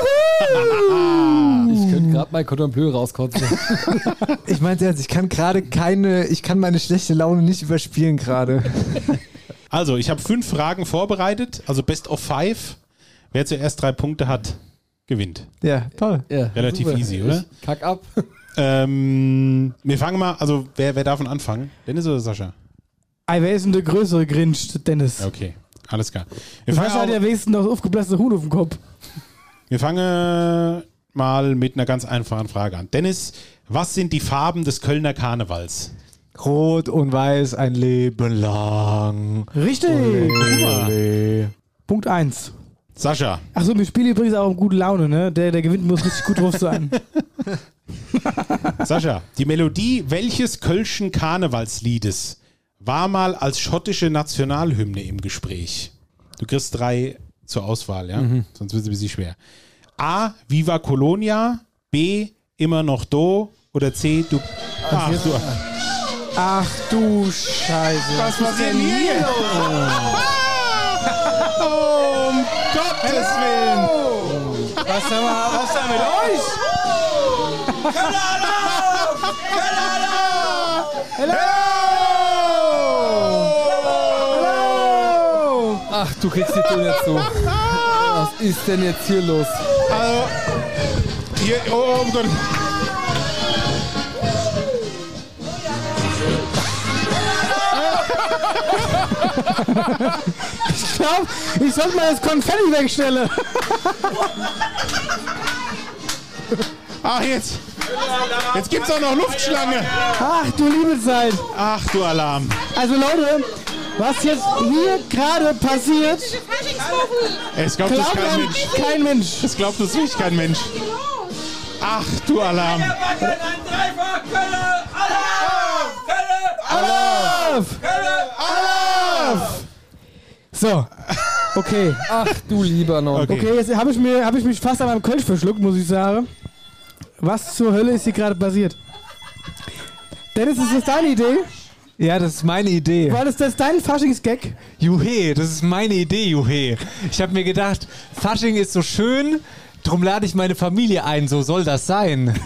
Ich könnte gerade mein Cordon Bleu rauskotzen. (laughs) Ich meine ernst, ich kann gerade keine, ich kann meine schlechte Laune nicht überspielen gerade. Also, ich habe fünf Fragen vorbereitet, also Best of Five. Wer zuerst drei Punkte hat, gewinnt. Ja, toll. Ja, Relativ super. easy, oder? Ich kack ab. Ähm, wir fangen mal, also wer, wer davon anfangen? Dennis oder Sascha? Ei, wer ist denn der größere Grinch, Dennis? Okay, alles klar. Wir fangen, Sascha hat ja wenigstens noch das aufgeblasene Huhn auf dem Kopf. wir fangen mal mit einer ganz einfachen Frage an. Dennis, was sind die Farben des Kölner Karnevals? Rot und weiß ein Leben lang. Richtig. Ole. Punkt 1. Sascha, Achso, wir spielen übrigens auch in gute Laune, ne? Der, der gewinnt, muss richtig gut drauf sein. (laughs) Sascha, die Melodie welches Kölschen Karnevalsliedes war mal als schottische Nationalhymne im Gespräch? Du kriegst drei zur Auswahl, ja? Sonst wird es ein bisschen schwer. A. Viva Colonia. B. Immer noch do. Oder C. Du. Ach, du. Ach du Scheiße. Was passiert denn hier? (laughs) Oh, um Gottes Willen. Was haben wir, was haben wir mit euch? Hallo! Ach, du kriegst die Töne jetzt so. Was ist denn jetzt hier los? Also, hier, oh, um Gott. Ich glaube, ich sollte mal das Konfetti wegstellen. Ach, jetzt. Jetzt gibt's auch noch Luftschlange. Ach du liebe Zeit. Ach, du Alarm. Also Leute, was jetzt hier gerade passiert, Es glaubt das glaubt kein Mensch. kein Mensch. Es glaubt das wirklich kein Mensch. Ach, du Alarm. Alarv! Alarv! So, okay. Ach du lieber noch. Okay. Okay, jetzt habe ich, mir- hab ich mich fast an meinem Kölsch verschluckt, muss ich sagen. Was zur Hölle ist hier gerade passiert? Dennis, ist das deine Idee? Ja, das ist meine Idee. War das, das dein Faschingsgag? Juhe, das ist meine Idee, Juhe. Ich habe mir gedacht, Fasching ist so schön, drum lade ich meine Familie ein, so soll das sein. (laughs)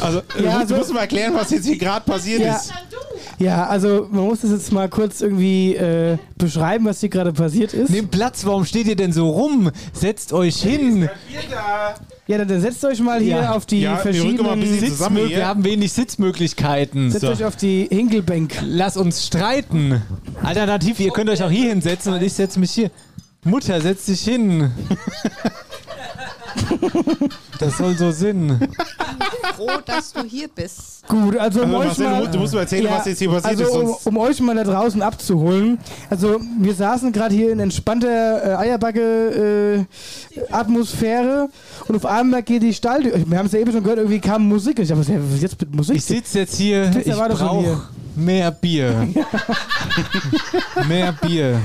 Also, Ja, du so- musst mal erklären, was jetzt hier gerade passiert Ja. ist. Ja, also man muss das jetzt mal kurz irgendwie äh, beschreiben, was hier gerade passiert ist. Nehmt Platz, warum steht ihr denn so rum? Setzt euch hin. Ja, dann, dann setzt euch mal hier Ja. auf die Ja, verschiedenen bisschen Sitz. zusammen Sitzmö hier. wir haben wenig Sitzmöglichkeiten. Setzt euch auf die Hinkelbänk. Lass uns streiten. Alternativ, ihr könnt euch auch hier hinsetzen und ich setze mich hier. Mutter, setz dich hin. Das soll so Sinn. froh, dass du hier bist. Gut, also um Also, euch Marcel, mal, du musst mir erzählen, was jetzt hier passiert also ist, Um, um euch mal da draußen abzuholen. Also wir saßen gerade hier in entspannter äh, Eierbacke-Atmosphäre und auf einmal geht die Stall. Wir haben es ja eben schon gehört, irgendwie kam Musik. Ich dachte, was ist jetzt mit Musik? Ich sitze jetzt hier. Ich hier. brauche mehr Bier. (laughs) mehr Bier.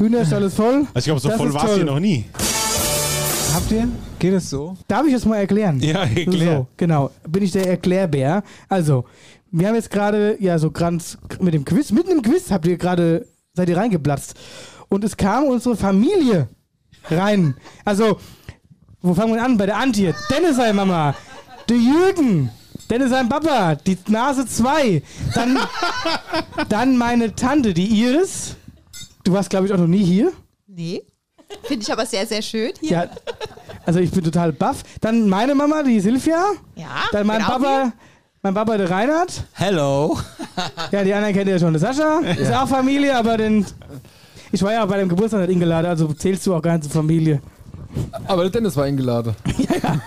Hühnerstall ist voll. Also ich glaube, so Das voll war es hier noch nie. Habt ihr? Geht es so? Darf ich das mal erklären? Ja, erklär. So, (laughs) genau. Bin ich der Erklärbär. Also, wir haben jetzt gerade, ja, so ganz mit dem Quiz, mitten im Quiz habt ihr gerade, seid ihr reingeplatzt. Und es kam unsere Familie rein. Also, wo fangen wir an? Bei der Antje. Dennis sein Mama. Der Jürgen. Dennis sein Papa. Die Nase 2. Dann, (laughs) dann meine Tante, die Iris. Du warst, glaube ich, auch noch nie hier. Nee. Finde ich aber sehr, sehr schön hier. Ja, also ich bin total baff. Dann meine Mama, die Silvia. Ja, Dann mein Papa, mein Papa, der Reinhard. Hello. (laughs) Ja, die anderen kennt ihr ja schon. Der Sascha ist auch Familie, aber den. Ich war ja auch bei dem Geburtstag nicht eingeladen, also zählst du auch zur Familie. Aber der Dennis war eingeladen. (laughs)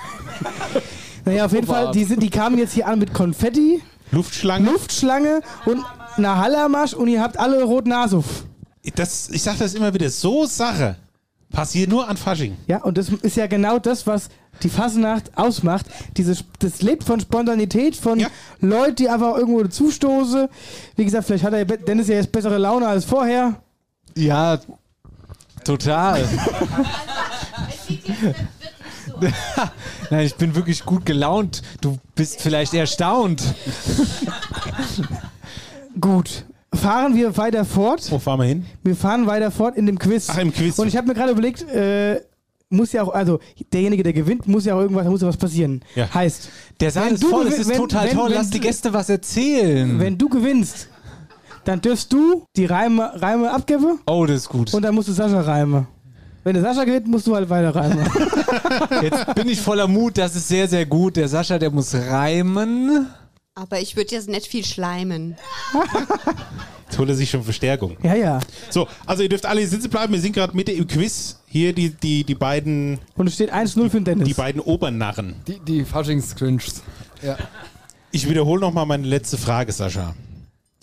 Naja, auf jeden Fall, die, sind, die kamen jetzt hier an mit Konfetti, Luftschlange. Luftschlange und einer Hallermarsch und ihr habt alle rot Nase auf. Das, ich sage das immer wieder, so Sache passiert nur an Fasching. Ja, und das ist ja genau das, was die Fasnacht ausmacht. Dieses, das lebt von Spontanität, von Ja. Leuten, die einfach irgendwo zustoßen. Wie gesagt, vielleicht hat der Dennis ja jetzt bessere Laune als vorher. Ja, total. (laughs) (laughs) Nein, ich bin wirklich gut gelaunt. Du bist vielleicht erstaunt. Gut. Fahren wir weiter fort. Wo fahren wir hin? Wir fahren weiter fort in dem Quiz. Ach, im Quiz. Und ich habe mir gerade überlegt, äh, muss ja auch, also derjenige, der gewinnt, muss ja auch irgendwas, muss ja was passieren. Ja. Heißt, Der Saal ist du voll, es ist wenn- total wenn- toll. wenn Lass die Gäste was erzählen. wenn du gewinnst, dann dürfst du die Reime, Reime abgeben oh, das ist gut. und dann musst du Sascha reime. Wenn der Sascha gewinnt, musst du halt weiter reimen. (laughs) Jetzt bin ich voller Mut, das ist sehr, sehr gut. Der Sascha, der muss reimen. Aber ich würde jetzt nicht viel schleimen. (laughs) Jetzt holt er sich schon Verstärkung. ja, ja. So, also ihr dürft alle sitzen bleiben. Wir sind gerade Mitte im Quiz. Hier die, die, die, beiden, Und es steht 1-0 für den Dennis. die beiden Obernarren. Die, die Faschings-Cringes. Ja. Ich wiederhole nochmal meine letzte Frage, Sascha.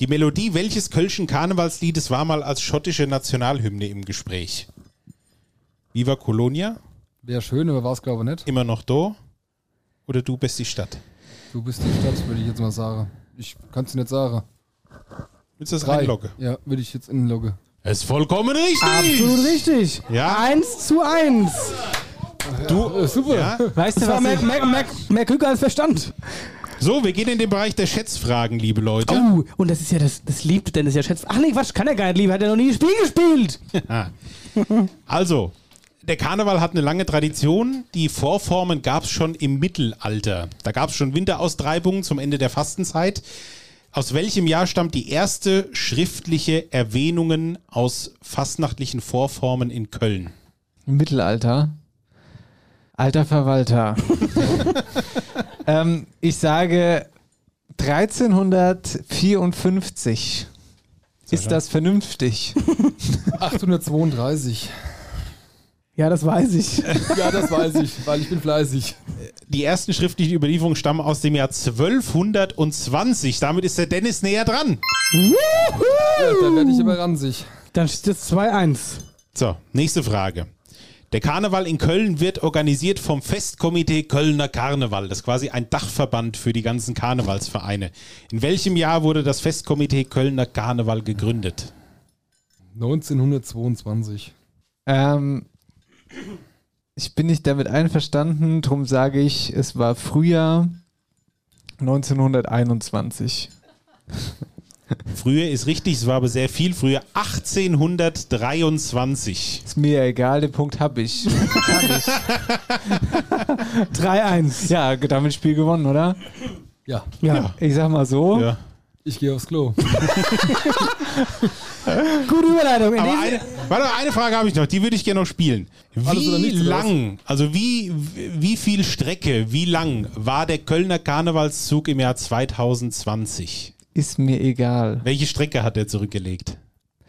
Die Melodie welches Kölschen Karnevalsliedes war mal als schottische Nationalhymne im Gespräch? Viva Colonia? Wäre schön, aber war es glaube ich nicht. Immer noch da? Oder du bist die Stadt? Du bist die Stadt, würde ich jetzt mal sagen. Ich kann es nicht sagen. Willst du das Drei. reinloggen? Ja, würde ich jetzt inloggen. Ist vollkommen richtig! Absolut richtig. Ja. 1 zu 1. Du, Äh, super. ja? Weißt du, Das war was mehr, ich, mehr, mehr, mehr Glück als Verstand. So, wir gehen in den Bereich der Schätzfragen, liebe Leute. Oh, und das ist ja das, das liebt Dennis ja schätzt. Ach nee, Quatsch, kann er gar nicht lieben, hat er noch nie ein Spiel gespielt. (laughs) Also, der Karneval hat eine lange Tradition. Die Vorformen gab es schon im Mittelalter. Da gab es schon Winteraustreibungen zum Ende der Fastenzeit. Aus welchem Jahr stammt die erste schriftliche Erwähnungen aus fastnachtlichen Vorformen in Köln? Im Mittelalter. Alter Verwalter. (laughs) ähm, ich sage 1354. Ist das vernünftig? (laughs) (laughs) 832. Ja, das weiß ich. (laughs) Ja, das weiß ich, weil ich bin fleißig. Die ersten schriftlichen Überlieferungen stammen aus dem Jahr 1220. Damit ist der Dennis näher dran. Ja, da werde ich aber ranzig. Dann steht es 2-1. So, nächste Frage. Der Karneval in Köln wird organisiert vom Festkomitee Kölner Karneval. Das ist quasi ein Dachverband für die ganzen Karnevalsvereine. In welchem Jahr wurde das Festkomitee Kölner Karneval gegründet? 1922. Ähm, Ich bin nicht damit einverstanden, darum sage ich, es war Frühjahr 1921. Früher ist richtig, es war aber sehr viel früher. 1823. Ist mir egal, den Punkt habe ich. Kann ich. (laughs) 3-1. Ja, damit Spiel gewonnen, oder? Ja. Ja. Ich sag mal so. Ja. Ich gehe aufs Klo. (laughs) Gute Überleitung. In Aber eine, warte, eine Frage habe ich noch, die würde ich gerne noch spielen. Alles oder Wie lang, also wie, wie viel Strecke, wie lang war der Kölner Karnevalszug im Jahr 2020? Ist mir egal. Welche Strecke hat er zurückgelegt?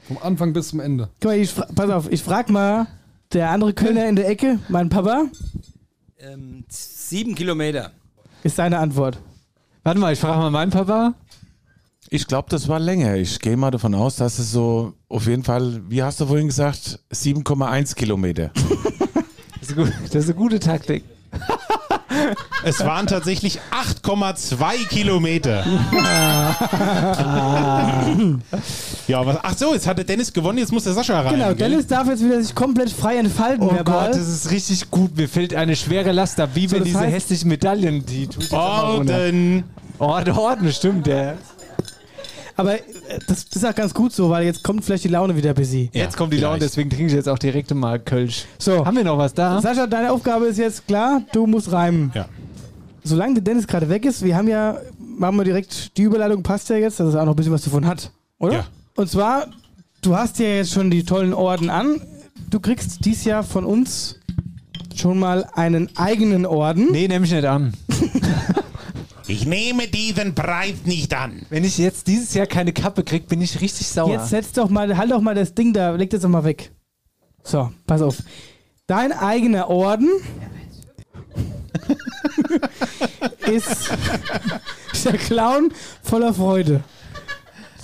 Vom Anfang bis zum Ende. Guck mal, ich pass auf, ich frag mal der andere Kölner in der Ecke, mein Papa, Ähm, sieben Kilometer. ist seine Antwort. Warte mal, ich frage mal meinen Papa. Ich glaube, das war länger. Ich gehe mal davon aus, dass es so auf jeden Fall, wie hast du vorhin gesagt, 7,1 Kilometer. Das ist, gut, das ist eine gute Taktik. Es waren tatsächlich 8,2 Kilometer. ja, was, ach so, jetzt hatte Dennis gewonnen, jetzt muss der Sascha rein. Genau, gell? Dennis darf jetzt wieder sich komplett frei entfalten, Oh verbal. Gott, das ist richtig gut. Mir fällt eine schwere Last ab. Wie So, wenn diese heißt- hässlichen Medaillen, die runter. Orden. Orden, Orden, stimmt, der. Aber äh, das ist auch ganz gut so, weil jetzt kommt vielleicht die Laune wieder bis sie. Jetzt kommt die Laune, deswegen trinke ich jetzt auch direkt mal Kölsch. So, Haben wir noch was da? Sascha, deine Aufgabe ist jetzt klar, du musst reimen. Ja. Solange der Dennis gerade weg ist, wir haben ja, machen wir direkt, die Überleitung passt ja jetzt, dass er auch noch ein bisschen was davon hat, oder? Ja. Und zwar, du hast ja jetzt schon die tollen Orden an. Du kriegst dies Jahr von uns schon mal einen eigenen Orden. Nee, nehme ich nicht an. (laughs) Ich nehme diesen Preis nicht an. Wenn ich jetzt dieses Jahr keine Kappe krieg, bin ich richtig sauer. Jetzt setz doch mal, halt doch mal das Ding da, leg das doch mal weg. So, pass auf. Dein eigener Orden (laughs) ist der Clown voller Freude.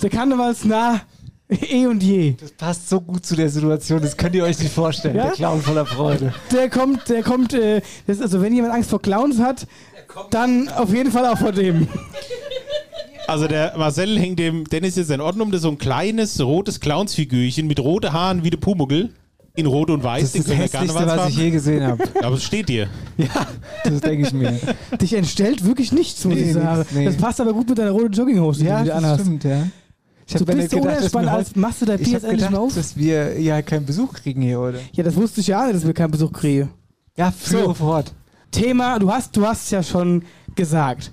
Der Karnevalsnah eh und je. das passt so gut zu der Situation, das könnt ihr euch nicht vorstellen. Ja? Der Clown voller Freude. Der kommt, der kommt, äh, das ist also wenn jemand Angst vor Clowns hat, dann auf jeden Fall auch vor dem. Also der Marcel hängt dem Dennis jetzt in Ordnung um, das ist so ein kleines rotes Clownsfigürchen mit roten Haaren wie der Pumuckel. In Rot und Weiß. Das den ist das Hässlichste, was ich je gesehen habe. Aber es steht dir. Ja, das denke ich mir. Dich entstellt wirklich nichts, muss Nee, ich sagen. nee. Das passt aber gut mit deiner roten Jogginghose, die Ja, du dir das anhast. stimmt, ja. Ich Du bist so unentspannt, als machst du dein jetzt endlich mal auf. dass wir ja keinen Besuch kriegen hier, oder? Ja, das wusste ich ja dass wir keinen Besuch kriegen. Ja, führe fort. Thema, du hast, du hast es ja schon gesagt.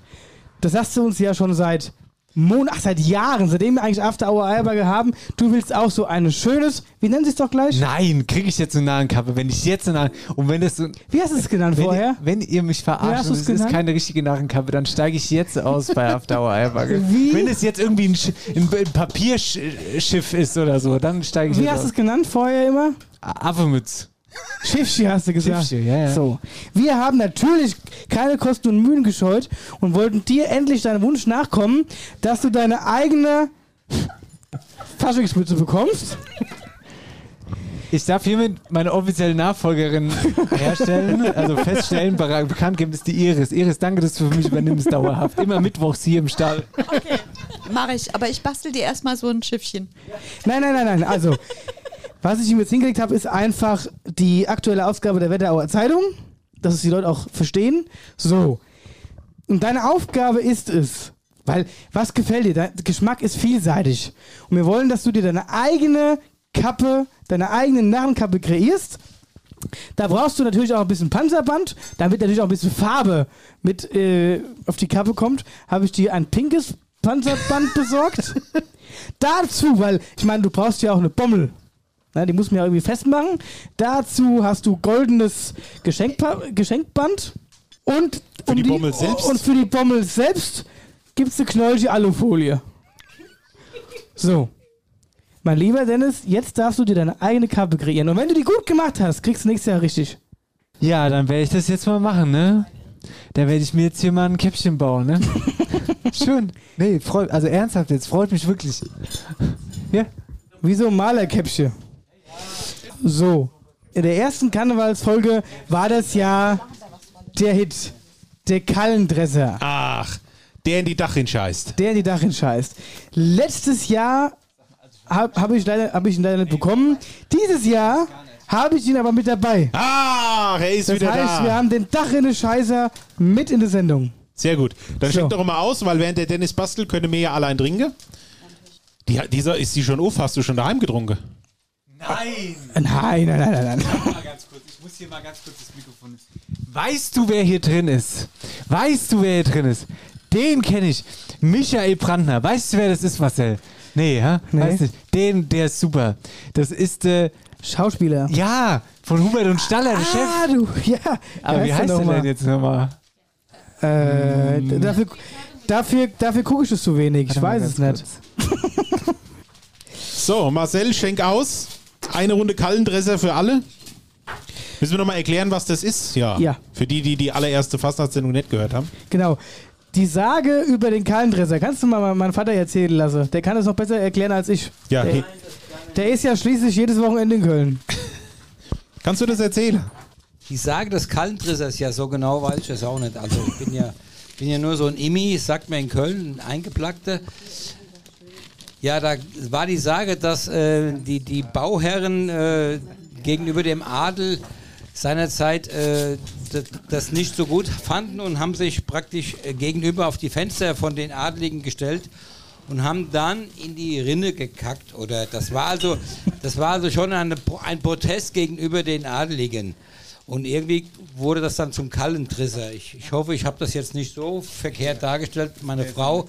Das sagst du uns ja schon seit Monaten, ach, seit Jahren, seitdem wir eigentlich After Hour Eierberge haben. Du willst auch so ein schönes, wie nennen sie es doch gleich? Nein, kriege ich jetzt eine Nahenkappe, wenn ich jetzt eine Und wenn das so. Wie hast du es genannt Wenn vorher? ihr, wenn ihr mich verarscht hast und es ist genannt? keine richtige Narrenkappe, dann steige ich jetzt aus bei After Hour Eierbagge. Wie? Wenn es jetzt irgendwie ein, ein, ein Papierschiff ist oder so, dann steige ich Wie hast du es genannt vorher immer? Affemütz. Schiffschi hast du gesagt. Schiffschi, ja, ja. So. Wir haben natürlich keine Kosten und Mühen gescheut und wollten dir endlich deinem Wunsch nachkommen, dass du deine eigene Faschingsmütze bekommst. Ich darf hiermit meine offizielle Nachfolgerin herstellen, also feststellen, bekannt geben, ist die Iris. Iris, danke, dass du für mich übernimmst dauerhaft. Immer mittwochs hier im Stall. Mache ich, aber ich bastel dir erstmal so ein Schiffchen. Nein, nein, nein, nein. Also, was ich ihm jetzt hingelegt habe, ist einfach die aktuelle Ausgabe der Wetterauer Zeitung, dass es die Leute auch verstehen. So. Und deine Aufgabe ist es, weil was gefällt dir? Dein Geschmack ist vielseitig. Und wir wollen, dass du dir deine eigene Kappe, deine eigene Narrenkappe kreierst. Da brauchst du natürlich auch ein bisschen Panzerband, damit natürlich auch ein bisschen Farbe mit äh, auf die Kappe kommt. Habe ich dir ein pinkes Panzerband besorgt. (laughs) Dazu, weil ich meine, du brauchst ja auch eine Bommel. Na, die muss man ja irgendwie festmachen. Dazu hast du goldenes Geschenkpa Geschenkband. Und Für die um Bommel selbst? Und für die Bommel selbst gibt es eine Knolche Alufolie. So. Mein lieber Dennis, jetzt darfst du dir deine eigene Kappe kreieren. Und wenn du die gut gemacht hast, kriegst du nächstes Jahr richtig. Ja, dann werde ich das jetzt mal machen, ne? Dann werde ich mir jetzt hier mal ein Käppchen bauen, ne? (laughs) Schön. Nee, freu, also ernsthaft jetzt, freut mich wirklich. Ja. Wie so ein Malerkäppchen. So. In der ersten Karnevalsfolge war das ja der Hit. Der Kallendresser. Ach, der in die Dachin scheißt. Der in die Dachin scheißt. Letztes Jahr habe hab ich, leider- hab ich ihn leider nicht bekommen. Dieses Jahr habe ich ihn aber mit dabei. Ah, er ist das wieder heißt, da. wir haben den Dachrinne-Scheißer mit in der Sendung. Sehr gut. Dann So. schenkt doch mal aus, weil während der Dennis bastelt, können wir ja allein trinken. Die, dieser, ist die schon auf? Hast du schon daheim getrunken? Nein! Nein, nein, nein, nein, nein. Kurz, ich muss hier mal ganz kurz das Mikrofon. Weißt du, wer hier drin ist? Weißt du, wer hier drin ist? Den kenne ich. Michael Brandner. Weißt du, wer das ist, Marcel? Nee, ja? Nee. Weißt nicht. Den, der ist super. Das ist, äh, Schauspieler. ja, von Hubert und Staller, der Chef. Ah, du, ja. Aber wie heißt der denn jetzt nochmal? Äh, dafür, dafür, dafür gucke ich es zu wenig. Ich Warte weiß es nicht. (laughs) So, Marcel, schenk aus. Eine Runde Kallendresser für alle. Müssen wir nochmal erklären, was das ist? Ja. Ja. Für die, die die allererste Fastnachtssendung nicht gehört haben. Genau. Die Sage über den Kalendresser, kannst du mal meinen Vater erzählen lassen? Der kann es noch besser erklären als ich. Ja, der, der ist ja schließlich jedes Wochenende in Köln. (laughs) Kannst du das erzählen? Die Sage des Kallendrissers, ja, so genau weiß ich das auch nicht. Also ich bin ja, bin ja nur so ein Immi, sagt mir in Köln, ein Eingeplackter. Ja, da war die Sage, dass äh, die, die Bauherren äh, gegenüber dem Adel seinerzeit äh, das nicht so gut fanden und haben sich praktisch äh, gegenüber auf die Fenster von den Adligen gestellt und haben dann in die Rinne gekackt. Oder das war also, das war also schon eine, ein Protest gegenüber den Adeligen. Und irgendwie wurde das dann zum Kallentrisser. Ich, ich hoffe, ich habe das jetzt nicht so verkehrt dargestellt. Meine Frau,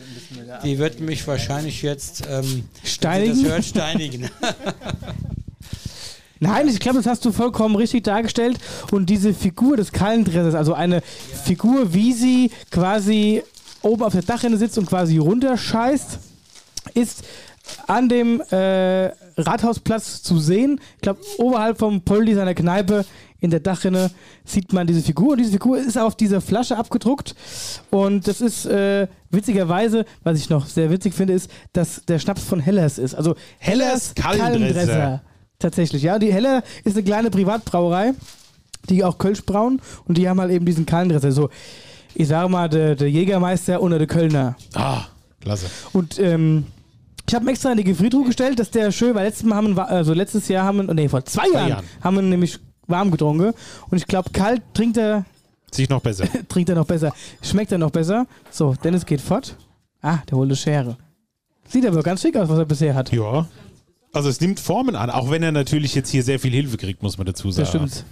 die wird mich wahrscheinlich jetzt ähm, Steinigen? das hört, steinigen. (laughs) (laughs) Nein, ich glaube, das hast du vollkommen richtig dargestellt. Und diese Figur des Kalendressers, also eine Figur, wie sie quasi oben auf der Dachrinne sitzt und quasi runterscheißt, ist an dem äh, Rathausplatz zu sehen. Ich glaube, oberhalb vom Poldi seiner Kneipe in der Dachrinne sieht man diese Figur. Und diese Figur ist auf dieser Flasche abgedruckt. Und das ist äh, witzigerweise, was ich noch sehr witzig finde, ist, dass der Schnaps von Hellers ist. Also Hellers, Hellers Kalendresser. Kalendresser. Tatsächlich, ja. Die Heller ist eine kleine Privatbrauerei, die auch Kölsch brauen. Und die haben halt eben diesen Kalendresser. So, ich sage mal, der, der Jägermeister oder der Kölner. Ah, klasse. Und ähm, ich habe extra in die Gefriertruhe gestellt, dass der schön, weil letztes Mal haben wir, also letztes Jahr haben wir, nee, vor zwei, Jahren, Jahren. haben wir nämlich warm getrunken. Und ich glaube, kalt trinkt er, Sich noch besser. (laughs) trinkt er noch besser. Schmeckt er noch besser. So, Dennis geht fort. Ah, der holt eine Schere. Sieht aber ganz schick aus, was er bisher hat. Ja. Also es nimmt Formen an, auch wenn er natürlich jetzt hier sehr viel Hilfe kriegt, muss man dazu sagen. Das stimmt.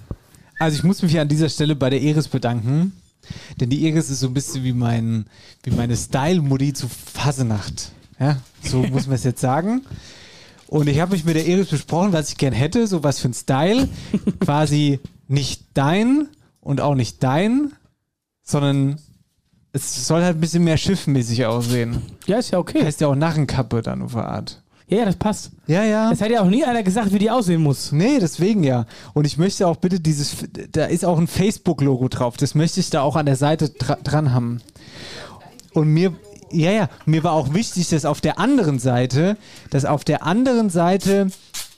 Also ich muss mich an dieser Stelle bei der Iris bedanken, denn die Iris ist so ein bisschen wie, mein, wie meine Style-Mutti zu Fasenacht. Ja, so muss man es jetzt sagen. Und ich habe mich mit der Iris besprochen, was ich gern hätte, so was für ein Style. Quasi nicht dein und auch nicht dein, sondern es soll halt ein bisschen mehr schiffmäßig aussehen. Ja, ist ja okay. Heißt ja auch Narrenkappe dann auf eine Art. Ja, ja, das passt. Ja, ja. Es hat ja auch nie einer gesagt, wie die aussehen muss. Nee, deswegen ja. Und ich möchte auch bitte dieses, da ist auch ein Facebook-Logo drauf. Das möchte ich da auch an der Seite dra dran haben. Und mir, ja, ja, mir war auch wichtig, dass auf der anderen Seite, dass auf der anderen Seite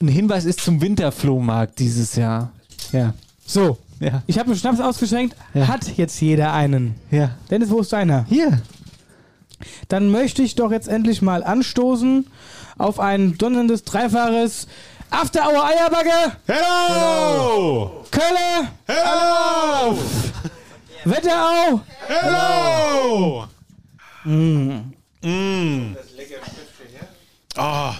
ein Hinweis ist zum Winterflohmarkt dieses Jahr. Ja. So, Ja. ich habe einen Schnaps ausgeschenkt. Ja. Hat jetzt jeder einen? Ja. Dennis, wo ist deiner? Hier. Dann möchte ich doch jetzt endlich mal anstoßen auf ein donnerndes, dreifaches After Hour Eierbacke. Hello! Kölle. Hello! Wetterau. Hello! Mm. Mm. Ah,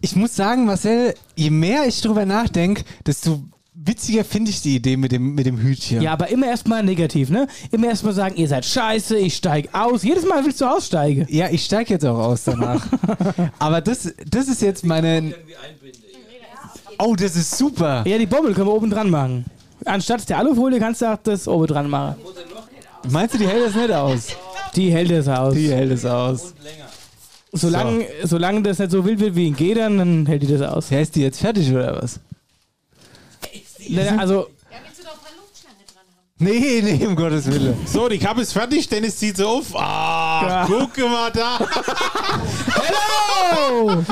Ich muss sagen, Marcel, je mehr ich drüber nachdenke, desto witziger finde ich die Idee mit dem, mit dem Hütchen. Ja, aber immer erstmal negativ, ne? Immer erstmal sagen, ihr seid scheiße, ich steig aus. Jedes Mal willst du aussteigen. Ja, ich steige jetzt auch aus danach. (laughs) Aber das, das ist jetzt meine. Oh, das ist super. Ja, die Bommel können wir oben dran machen. Anstatt der Alufolie kannst du auch das oben dran machen. Meinst du, die hält das nicht aus? Die hält es aus. Die hält es aus. Solange, solange das nicht so wild wird wie in Gedern, dann hält die das aus. Ja, ist die jetzt fertig oder was? Ne, Also, Nee, nee, um Gottes Willen. so, die Kappe ist fertig, Dennis zieht sie auf. Ah, Ja. guck mal da. Hello! (laughs) Wenn ihr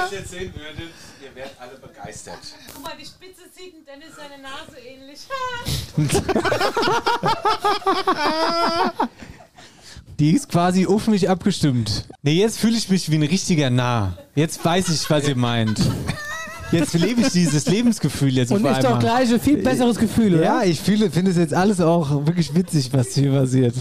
das jetzt sehen würdet, ihr werdet alle begeistert. Sieht dem Dennis seine Nase ähnlich. (laughs) Die ist quasi auf mich abgestimmt. Nee, jetzt fühle ich mich wie ein richtiger Nah. Jetzt weiß ich, was ihr meint. Jetzt lebe ich dieses Lebensgefühl jetzt Und ist doch gleich ein viel besseres Gefühl, oder? Ja, ich fühle, finde es jetzt alles auch wirklich witzig, was hier passiert.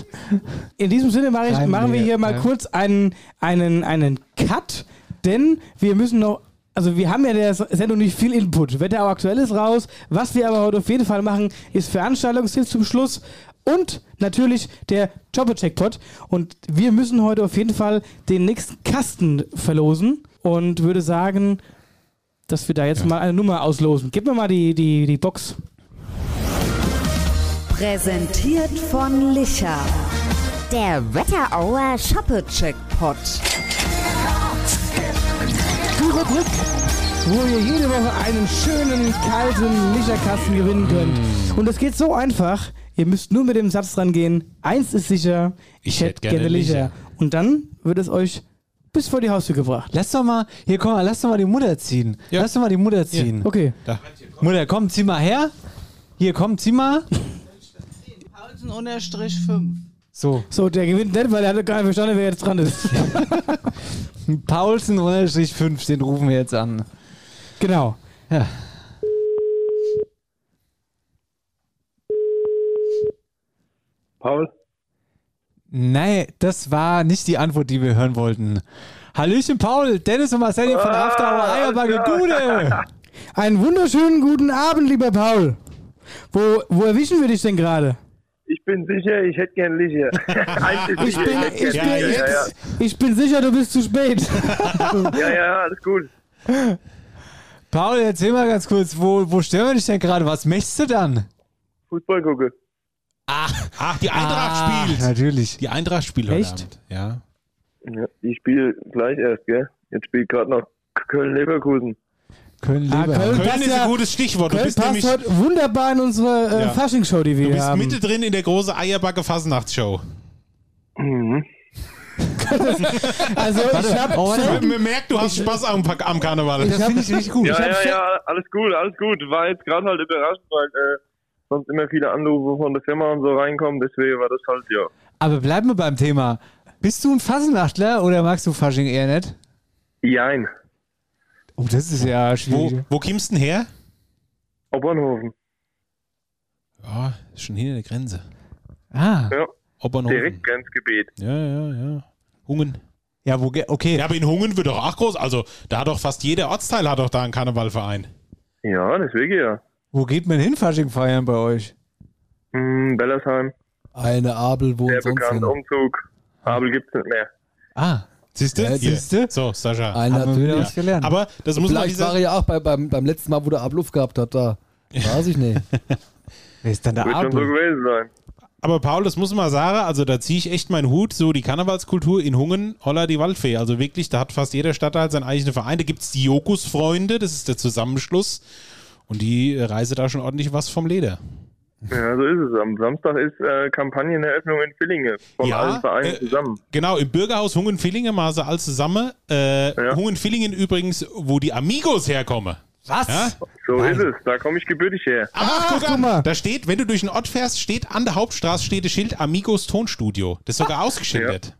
In diesem Sinne mache ich, machen wir hier, hier mal ja. kurz einen, einen, einen Cut, denn wir müssen noch, also wir haben ja in der Sendung nicht viel Input. Wetter auch aktuell ist raus. Was wir aber heute auf jeden Fall machen, ist Veranstaltungstipps zum Schluss und natürlich der Jobber-Checkpot. Und wir müssen heute auf jeden Fall den nächsten Kasten verlosen und würde sagen, dass wir da jetzt mal eine Nummer auslosen. Gib mir mal die, die, die Box. Präsentiert von Licher. Der Wetterauer Shoppe-Checkpot. Rubrik, wo ihr jede Woche einen schönen, kalten Licherkasten gewinnen könnt. Und es geht so einfach. Ihr müsst nur mit dem Satz dran gehen. Eins ist sicher, ich, hätte gerne, Licher. Und dann wird es euch bis vor die Haustür gebracht. Lass doch mal, hier komm mal, lass doch mal die Mutter ziehen. Lass doch mal die Mutter ziehen. Okay. Mutter, komm, zieh mal her. Hier, komm, zieh mal. Paulsen unterstrich 5. So. So, der gewinnt nicht, weil er hat gar nicht verstanden, wer jetzt dran ist. (laughs) Paulsen unterstrich 5, den rufen wir jetzt an. Genau. Ja. Paul? Nein, das war nicht die Antwort, die wir hören wollten. Hallöchen, Paul, Dennis und Marcel von Ah, After Hour Eierbacke Gude. Einen wunderschönen guten Abend, lieber Paul. Wo, wo erwischen wir dich denn gerade? Ich bin sicher, ich hätte gern Licher. (laughs) Ich bin, ich, bin, Licher, ja, ich bin sicher, du bist zu spät. ja. (laughs) ja, ja, alles gut. Paul, erzähl mal ganz kurz, wo, wo stören wir dich denn gerade? Was möchtest du dann? Fußball gucke. Ach, die Eintracht Ah, spielt. Natürlich. Die Eintracht spielt heute Echt? Abend. Ja. Ja, ich spiele gleich erst, gell? Jetzt spielt gerade noch Köln-Leverkusen. Köln, Ah. Köln Köln ist ein ja- gutes Stichwort. Du Köln bist passt nämlich heute wunderbar in unsere äh, Ja. Faschingsshow, die wir du hier bist haben. mittendrin in der großen Eierbacke Fasnachtsshow. Mhm. Also ich habe oh, warte. Man merkt, du hast Spaß am, am Karneval. Das finde ich richtig gut. Ja, hab ja, ja, alles gut, alles gut. War jetzt gerade halt überrascht, weil äh, sonst immer viele Anrufe von der Firma und so reinkommen, deswegen war das halt, ja. Aber bleiben wir beim Thema. Bist du ein Fasnachtler oder magst du Fasching eher nicht? Jein. Oh, das ist ja Wo, schwierig. wo kommst du denn her? Obernhofen. Ja, ist schon hinter der Grenze. Ah. Ja, Obernhofen. direkt Grenzgebiet. Ja, ja, ja. Hungen. Ja, wo, ge- okay. Ja, aber in Hungen wird doch auch groß. Also, da hat doch fast jeder Ortsteil hat doch da einen Karnevalverein. Ja, deswegen ja. Wo geht man hin, Fasching feiern bei euch? Hm, Bellersheim, Eine Abel wohnt sehr sonst bekannt, hin. Umzug. Abel gibt's nicht mehr. Ah. Siehst du? Ja, Hier. siehste? So, Sascha. Ein Haben wir wieder natürlich. was gelernt. Aber das muss man Vielleicht dieser, war er ja auch bei, beim, beim letzten Mal, wo der Abluft gehabt hat, da. Weiß ich nicht. (laughs) Wer ist dann der schon so gewesen sein. Aber Paul, das muss man sagen, also da ziehe ich echt meinen Hut, so die Karnevalskultur in Hungen, holla die Waldfee. Also wirklich, da hat fast jeder Stadtteil seinen eigenen Verein. Da gibt es die Jokus-Freunde, das ist der Zusammenschluss. Und die reise da schon ordentlich was vom Leder. Ja, so ist es. Am Samstag ist äh, Kampagneneröffnung in Villingen von Ja, allen Vereinen äh, zusammen. Genau, im Bürgerhaus Hungen-Villingen mal sie alles zusammen. Äh, Ja. Hungen-Villingen übrigens, wo die Amigos herkommen. Was? Ja? So ist es. Da komme ich gebürtig her. Ach, guck, guck an. mal. Da steht, wenn du durch den Ort fährst, steht an der Hauptstraße steht das Schild Amigos Tonstudio. Das ist sogar ausgeschildert.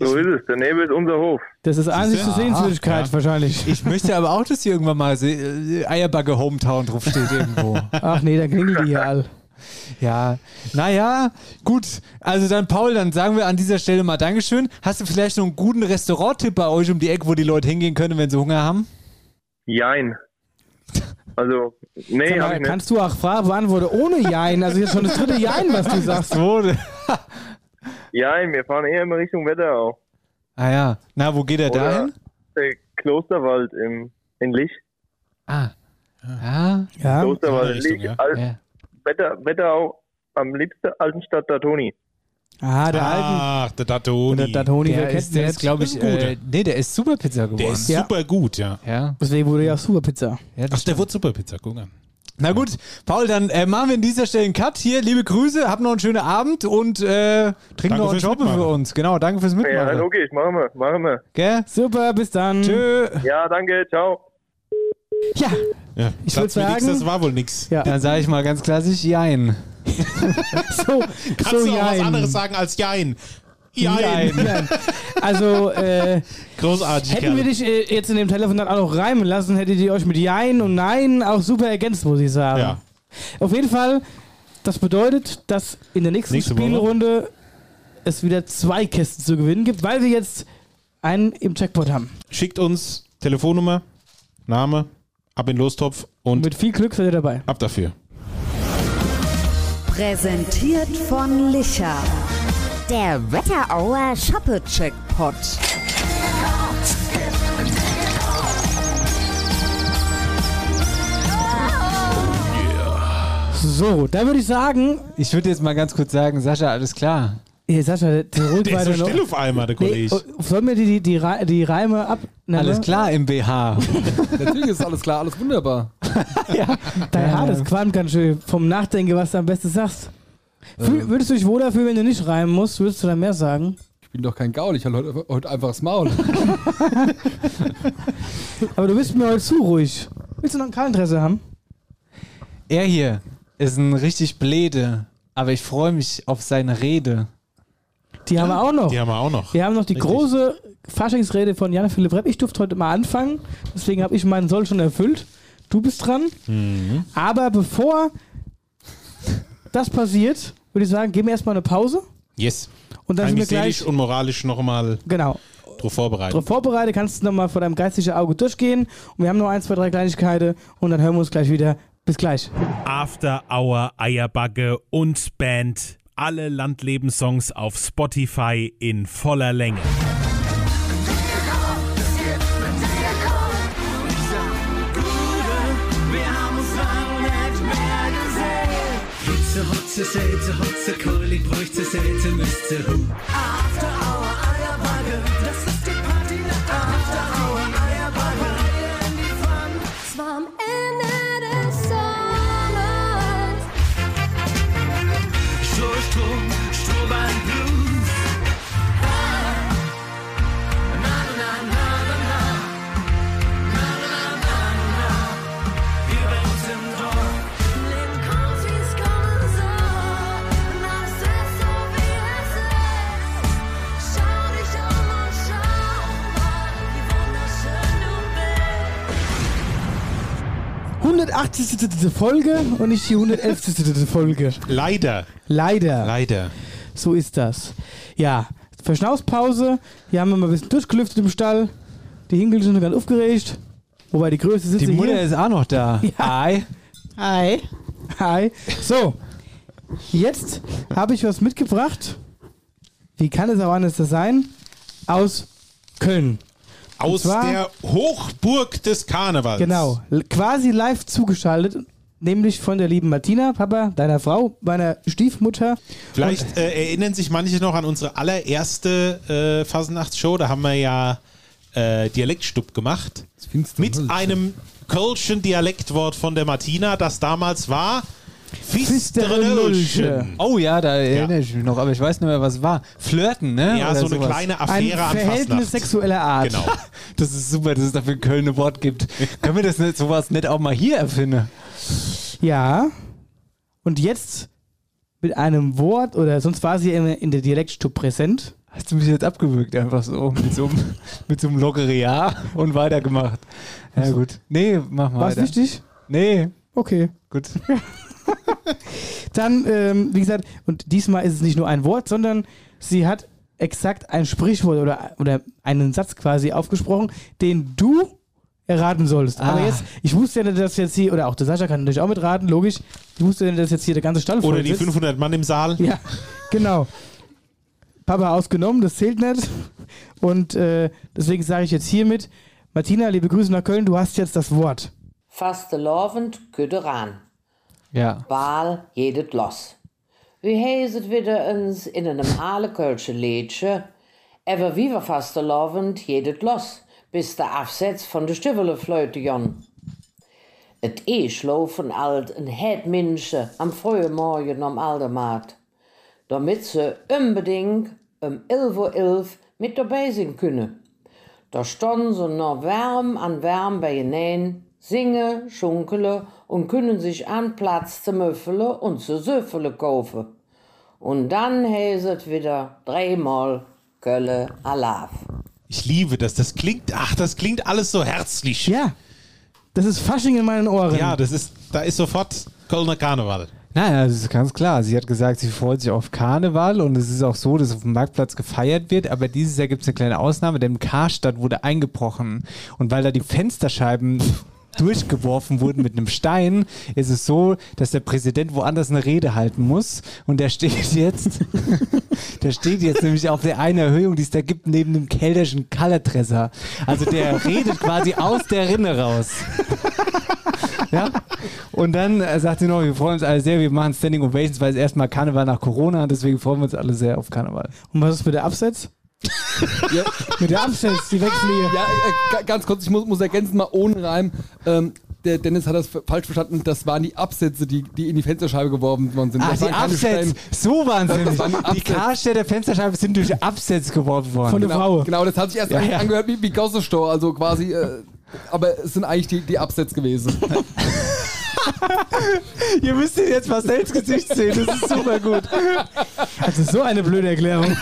So ist es. Daneben ist unser Hof. Das ist einzigste Siehste? Sehenswürdigkeit Ja. wahrscheinlich. Ich möchte aber auch, dass hier irgendwann mal äh, Eierbacke Hometown drauf steht irgendwo. Ach nee, dann klingelt die hier all. Ja, naja, gut. Also dann, Paul, dann sagen wir an dieser Stelle mal Dankeschön. Hast du vielleicht noch einen guten Restauranttipp bei euch um die Ecke, wo die Leute hingehen können, wenn sie Hunger haben? Jein. Also, nee, mal, ich nicht. kannst du auch Fragen beantworten ohne Jein? Also jetzt schon das dritte Jein, was du sagst. So. Jein, wir fahren eher in Richtung Wetterau. Ah ja. Na, wo geht er Oder dahin? Der Klosterwald im, in Licht. Ah. Ja. Ja. Klosterwald, Richtung, Licht, ja. Al- Ja. Wetter, Wetterau, am liebsten Altenstadt Datoni. Ah, der Alten. Ach, der Datoni. Der Datoni, Der kennt ist, der ist glaube ich, äh, nee, der ist Superpizza geworden. Der ist Ja. super gut, ja. ja. Deswegen wurde ja auch Superpizza. ja Ach, der wird Superpizza, guck an. Na gut, Paul, dann äh, machen wir an dieser Stelle einen Cut. Hier, liebe Grüße, hab noch einen schönen Abend und äh, trink Danke noch einen Job für uns. Genau, danke fürs Ja, Mitmachen. logisch, machen wir, machen wir. Gell? Super, bis dann. Tschö. Ja, danke, ciao. Ja, Ja, Ich Satz würd mir nix, sagen- das war wohl nix. ja. Dann sage ich mal ganz klassisch Jein. (laughs) So, Kannst so du auch was Jein. anderes sagen als Jein? Jein. Jein. Also, äh, Großartig, hätten wir Kerl. dich äh, jetzt in dem Telefonat auch noch reimen lassen, hättet ihr euch mit Jein und Nein auch super ergänzt, muss ich sagen. Ja. Auf jeden Fall, das bedeutet, dass in der nächsten Nächste Woche. Spielrunde es wieder zwei Kästen zu gewinnen gibt, weil wir jetzt einen im Jackpot haben. Schickt uns Telefonnummer, Name, ab in den Lostopf und Mit viel Glück seid ihr dabei. ab dafür. Präsentiert von Licher. Der Wetterauer Shoppe-Checkpot. So, da würde ich sagen. Ich würde jetzt mal ganz kurz sagen, Sascha, alles klar. Hey, Sascha, der, der ruhig Der ist so still auf einmal, der Kollege. Nee, oh, sollen wir die, die, die, die Reime ab. Alles klar im BH. (laughs) Natürlich ist alles klar, alles wunderbar. (laughs) Dein Haar, das qualmt ganz schön. Vom Nachdenken, was du am besten sagst. Fühl, würdest du dich wohl dafür, wenn du nicht reimen musst? Würdest du da mehr sagen? Ich bin doch kein Gaul, ich halte heute, heute einfach das Maul. (laughs) Aber du bist mir heute zu ruhig. Willst du noch ein Kaltinteresse haben? Er hier ist ein richtig Blede, aber ich freue mich auf seine Rede. Die haben wir auch noch. Die haben wir auch noch. Wir haben noch die Richtig. große Faschingsrede von Jan Philipp Repp. Ich durfte heute mal anfangen, deswegen habe ich meinen Soll schon erfüllt. Du bist dran. Mhm. Aber bevor das passiert, würde ich sagen, geben wir erstmal eine Pause. Yes. Und dann sind wir gleich- und moralisch noch mal Genau. drauf vorbereitet. Darauf vorbereitet, kannst du nochmal vor deinem geistigen Auge durchgehen. Und wir haben noch ein, zwei, drei Kleinigkeiten und dann hören wir uns gleich wieder. Bis gleich. After Hour Eierbacke und Band. Alle Landlebenssongs auf Spotify in voller Länge. Hitze, Hotze, Selze, Hotze, Keulig, bräuchte, Selze, müsste. After Folge und nicht die 111. Folge. Leider. Leider. Leider. So ist das. Ja, Verschnaufspause. Hier haben wir mal ein bisschen durchgelüftet im Stall. Die Hinkel sind ganz aufgeregt. Wobei die Größe sitzt Die Mutter hier. ist auch noch da. (laughs) Hi. Hi. Hi. So, jetzt habe ich was mitgebracht. Wie kann es auch anders sein? Aus Köln. Aus zwar- der Hochburg des Karnevals. Genau, quasi live zugeschaltet. Nämlich von der lieben Martina, Papa, deiner Frau, meiner Stiefmutter. Vielleicht äh, erinnern sich manche noch an unsere allererste äh, Fasnachtsshow. Da haben wir ja äh, Dialektstub gemacht. Mit einem kölschen Dialektwort von der Martina, das damals war Fisterenölchen. Oh ja, da erinnere ich mich noch, aber ich weiß nicht mehr, was es war. Flirten, ne? Ja, Oder so eine sowas. kleine Affäre an Verhältnis Fastnacht. sexueller Art. Genau. (laughs) Das ist super, dass es dafür in Köln ein Wort gibt. (laughs) Können wir das nicht, sowas nicht auch mal hier erfinden? Ja. Und jetzt mit einem Wort, oder sonst war sie immer in der Dialektstub präsent. Hast du mich jetzt abgewürgt, einfach so mit so einem, (laughs) mit so einem lockeren Ja und weitergemacht. Ja, gut. Nee, mach mal. War es weiter. wichtig? Nee. Okay. Gut. (laughs) Dann, ähm, wie gesagt, und diesmal ist es nicht nur ein Wort, sondern sie hat exakt ein Sprichwort oder, oder einen Satz quasi aufgesprochen, den du erraten solltest. Aber Ah. jetzt, ich wusste ja nicht, dass jetzt hier, oder auch der Sascha kann natürlich auch mitraten, logisch. Ich wusste ja nicht, dass jetzt hier der ganze Stall Oder die sitzt. 500 Mann im Saal. Ja, genau. Papa ausgenommen, das zählt nicht. Und äh, deswegen sage ich jetzt hiermit, Martina, liebe Grüße nach Köln, du hast jetzt das Wort. Fastelovend Küderan. Ja. Baal jedet los. Wie heeset wieder uns in einem alle Kölsche Lädsche, aber wie wir fastelovend jedet los, bis der Afsetz von der Stüveleflöte jon. Et Eschlofen alt een het Minsche am frühen Morgen am Aldermaat, damit ze unbedingt um 11.11 Uhr mit dabei sein können. Da standen sie noch wärm an wärm bei ihnen, singen, schunkele und können sich an Platz zu Müffele und zu Süffele kaufen. Und dann häset wieder dreimal Kölle Alaf. Ich liebe das. Das klingt, ach, das klingt alles so herzlich. Ja. Das ist Fasching in meinen Ohren. Ja, das ist, da ist sofort Kölner Karneval. Naja, das ist ganz klar. Sie hat gesagt, sie freut sich auf Karneval und es ist auch so, dass auf dem Marktplatz gefeiert wird. Aber dieses Jahr gibt es eine kleine Ausnahme, denn im Karstadt wurde eingebrochen. Und weil da die Fensterscheiben durchgeworfen wurden mit einem Stein, ist es so, dass der Präsident woanders eine Rede halten muss. Und der steht jetzt, (laughs) der steht jetzt nämlich auf der einen Erhöhung, die es da gibt, neben dem keltischen Kallertresser. Also der redet quasi aus der Rinne raus. Ja. Und dann äh, sagt sie noch, wir freuen uns alle sehr, wir machen Standing Ovations, weil es erstmal Karneval nach Corona, deswegen freuen wir uns alle sehr auf Karneval. Und was ist mit der Absetz? Mit der Absetz, die Wechsel Ja, äh, ga- ganz kurz, ich muss, muss ergänzen, mal ohne Reim. Ähm, der Dennis hat das falsch verstanden. Das waren die Absätze, die, die in die Fensterscheibe geworfen worden sind. Ach, das die Absätze, so waren die Die. Karstädter Fensterscheibe sind durch Absätze geworfen worden. genau, Genau, das hat sich erst Ja, ja. angehört wie, wie Gossestor, also quasi. Äh, aber es sind eigentlich die, die Absätze gewesen. (laughs) (laughs) Ihr müsst jetzt ins Gesicht sehen, das ist super gut. Also so eine blöde Erklärung. (laughs)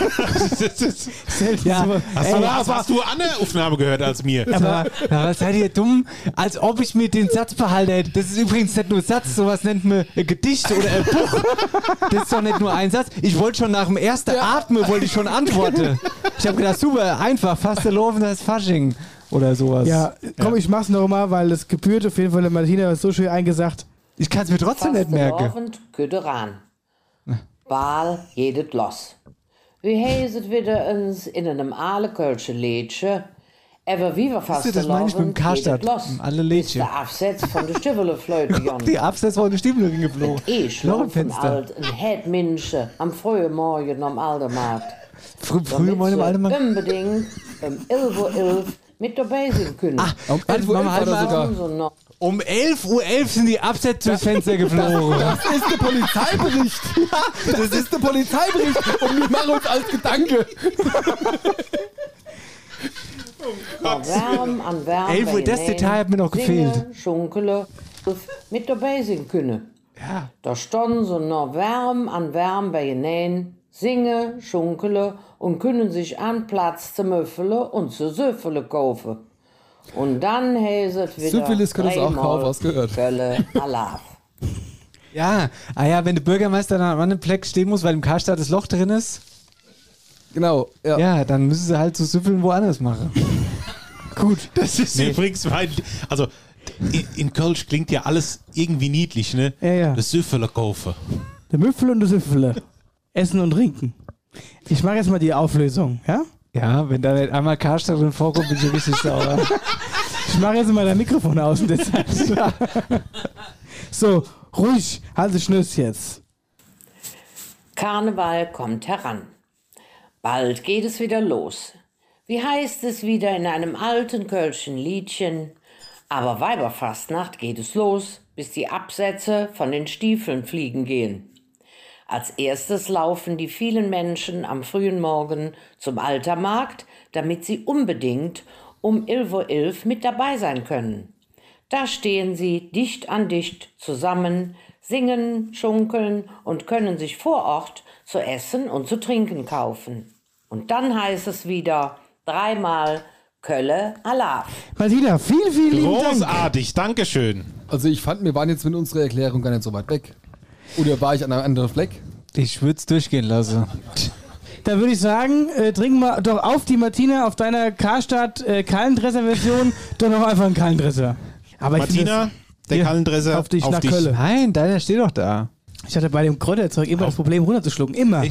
Selten Ja. Hast, Ey, du, hast, aber- hast du Anne Aufnahme gehört als mir? Aber, aber seid ihr dumm? Als ob ich mir den Satz behalte. hätte. Das ist übrigens nicht nur ein Satz, sowas nennt man ein Gedicht oder ein Buch. Das ist doch nicht nur ein Satz. Ich wollte schon nach dem ersten Atmen, wollte ich schon antworten. Ich habe gedacht, super, einfach, fast laufen, das ist Fasching. Oder sowas. Ja, komm, ich mach's noch mal, weil es gebührt auf jeden Fall. Der Martina hat so schön eingesagt. Ich kann es mir trotzdem nicht merken. Fastelovend Küderan. Baal jedet los. Wie heiset wieder uns in einem Aalekölsche Lädsche, aber wie wir du, das meine ich mit dem Karstadt. Alle Lädchen. Der Absatz von der Stiveleflöte, (laughs) Die Absätze von den Stiefel geflogen. Ich Noch ein laufe Fenster. alt ein Headminsche am frühen Morgen am Aldermarkt. Früh, früh im sie alten Mann. unbedingt um 11.11 Uhr mit dabei sein können. Ah, um 11.11 Uhr halt mal- So noch. Um 11.11 Uhr sind die Absätze durchs Fenster geflogen. Das ist der Polizeibericht. (laughs) Das ist der Polizeibericht. Und wir machen uns als Gedanke. Noch Wärm an Wärm. 11 Uhr, das Detail hat mir noch singen, gefehlt. Schunkele, mit dabei sein können. Ja. Da standen so noch Wärm an Wärm bei hinein, singe, schunkele und können sich an Platz zu Möffele und zu Söffele kaufen. Und dann häset wieder Syphilis können sie auch kaufen, hast gehört. Kölle (laughs) Alaf. Ja, ah ja, wenn der Bürgermeister dann an einem Pleck stehen muss, weil im Karstadt das Loch drin ist. Genau, ja. Ja, dann müssen sie halt so Süffeln woanders machen. (laughs) Gut. Das ist übrigens mein. Also, in, in Kölsch klingt ja alles irgendwie niedlich, ne? Ja, ja. Das Süffeler kaufen. Der Müffel und der Süffele. Essen und trinken. Ich mache jetzt mal die Auflösung, ja? Ja, wenn da nicht einmal Karstadt drin vorkommt, bin ich richtig sauer. (laughs) Ich mache jetzt mal dein Mikrofon aus der Zeit. (laughs) So, ruhig, halte Schnüss jetzt. Karneval kommt heran. Bald geht es wieder los. Wie heißt es wieder in einem alten Kölschen Liedchen? Aber Weiberfastnacht geht es los, bis die Absätze von den Stiefeln fliegen gehen. Als erstes laufen die vielen Menschen am frühen Morgen zum Altermarkt, damit sie unbedingt um 11.11 Uhr mit dabei sein können. Da stehen sie dicht an dicht zusammen, singen, schunkeln und können sich vor Ort zu essen und zu trinken kaufen. Und dann heißt es wieder dreimal Kölle Alaf. Martina, vielen, vielen lieben Dank. Großartig, Dankeschön. Also ich fand, wir waren jetzt mit unserer Erklärung gar nicht so weit weg. Oder war ich an einem anderen Fleck? Ich würde es durchgehen lassen. Da würde ich sagen, äh, trinken wir doch auf die Martina auf deiner Karstadt äh, Kallendresser-Version (laughs) doch noch einfach einen Kallendresser. Aber ich finde Martina, das- der Ja, Kallendresser auf dich auf nach dich. Kölle. Nein, deiner steht doch da. Ich hatte bei dem Kräuterzeug immer das Problem runterzuschlucken. Immer.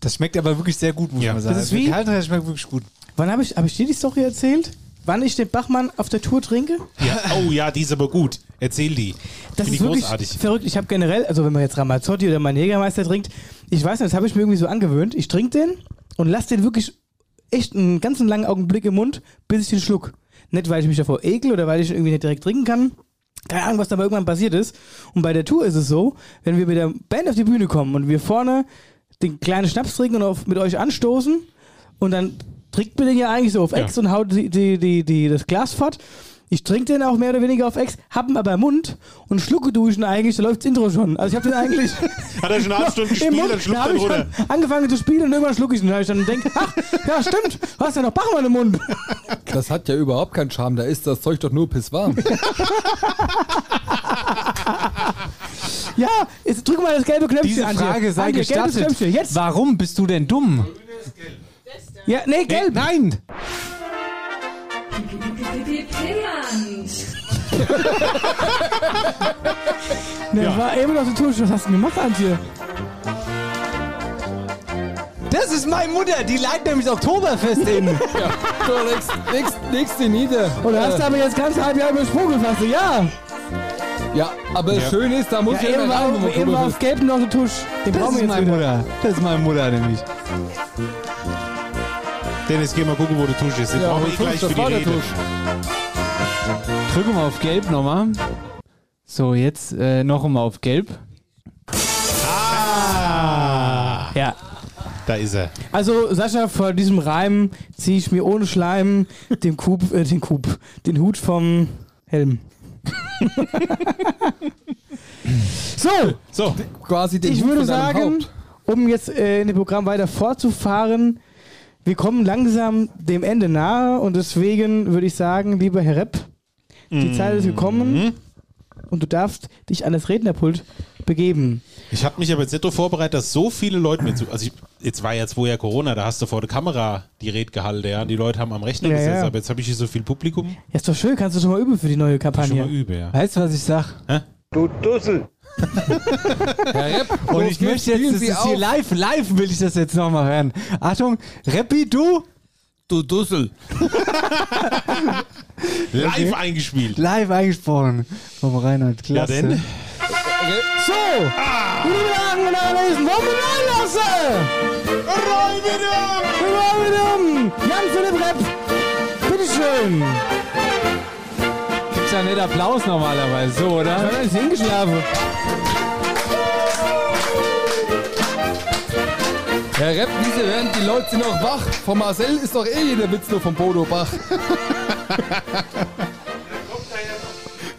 Das schmeckt aber wirklich sehr gut, muss Ja. man sagen. Das ist wie- Der Kaltreis schmeckt wirklich gut. Wann habe ich, hab ich dir die Story erzählt? Wann ich den Bachmann auf der Tour trinke? Ja, oh ja, die ist aber gut. Erzähl die. Das Finde ist ich wirklich großartig. verrückt. Ich habe generell, also wenn man jetzt Ramazzotti oder meinen Jägermeister trinkt, ich weiß nicht, das habe ich mir irgendwie so angewöhnt. Ich trinke den und lasse den wirklich echt einen ganzen langen Augenblick im Mund, bis ich den schluck. Nicht, weil ich mich davor ekel oder weil ich ihn irgendwie nicht direkt trinken kann. Keine Ahnung, was da mal irgendwann passiert ist. Und bei der Tour ist es so, wenn wir mit der Band auf die Bühne kommen und wir vorne den kleinen Schnaps trinken und auf, mit euch anstoßen und dann trinkt mir den ja eigentlich so auf Ex und haut die, die, die, die, das Glas fort. Ich trinke den auch mehr oder weniger auf Ex, hab ihn aber im Mund und schlucke duschen eigentlich, da läuft das Intro schon. Also ich habe den eigentlich. (laughs) Hat er schon eine halbe Stunde (laughs) gespielt, Mund, dann schluckt da hab er ich runter. schon angefangen zu spielen und irgendwann schlucke ich ihn. Da hab ich dann denke, ach, ja stimmt, du hast ja noch Bachmann im Mund. (laughs) Das hat ja überhaupt keinen Charme, da ist das Zeug doch nur pisswarm. Ja, jetzt drück mal das gelbe Knöpfchen Diese an. Frage sei gelbes gestattet. Jetzt. Warum bist du denn dumm? Ja, nee, gelb. nein. (laughs) Ne, Ja. war eben noch so Tusch. Was hast du denn gemacht, Antje? Das ist meine Mutter, die leitet nämlich das Oktoberfest in. (laughs) ja, du legst, legst, legst die nieder. Und da hast du Äh, aber jetzt ganz halb Jahr übersprungen fast. Ja. Ja, aber Ja. das Schöne ist, da muss ja, eben immer war, rein, wo man eben war auf drüber gelb noch so Tusch. Den Das brauchen ist wir jetzt meine wieder. Mutter. Das ist meine Mutter nämlich. Dennis, geh mal gucken, wo der Tusch ist. Den Ja, aber eh Tusch, gleich für die Rede. Tusch. Drücken wir auf Gelb nochmal. So, jetzt äh, noch einmal auf Gelb. Ah! Ja. Da ist er. Also, Sascha, vor diesem Reim ziehe ich mir ohne Schleim den Kub, äh, den Kub, den Hut vom Helm. (laughs) so, so. Quasi den ich Hut würde sagen, Haupt. um jetzt äh, in dem Programm weiter fortzufahren, wir kommen langsam dem Ende nahe und deswegen würde ich sagen, lieber Herr Repp, die Zeit ist gekommen und du darfst dich an das Rednerpult begeben. Ich habe mich aber jetzt nicht darauf vorbereitet, dass so viele Leute mir zu. Also, ich, jetzt war jetzt vorher Corona, da hast du vor der Kamera die Rede gehalten, ja. und Die Leute haben am Rechner Ja, gesessen, ja. aber jetzt habe ich hier so viel Publikum. Ja, ist doch schön, kannst du schon mal üben für die neue Kampagne. Schon mal übe, ja. Weißt du, was ich sag? Hä? Du Dussel. (laughs) Herr Repp, Und ich möchte jetzt, das ist hier live, live will ich das jetzt nochmal hören. Achtung, Reppi, du? Du Dussel. (laughs) Live eingespielt. Live eingesprochen. Vom Reinhard, Ja, klasse. denn? So, liebe Damen und Herren, wollen wir reinlassen? Räumedum! Jan-Philipp Repp, bitteschön. Ja nicht Applaus normalerweise, so, oder? Ja, ist hingeschlafen. Herr Repp, wie Sie hören, die Leute sind noch wach. Von Marcel ist doch eh jeder Witz nur vom Bodo Bach. (laughs)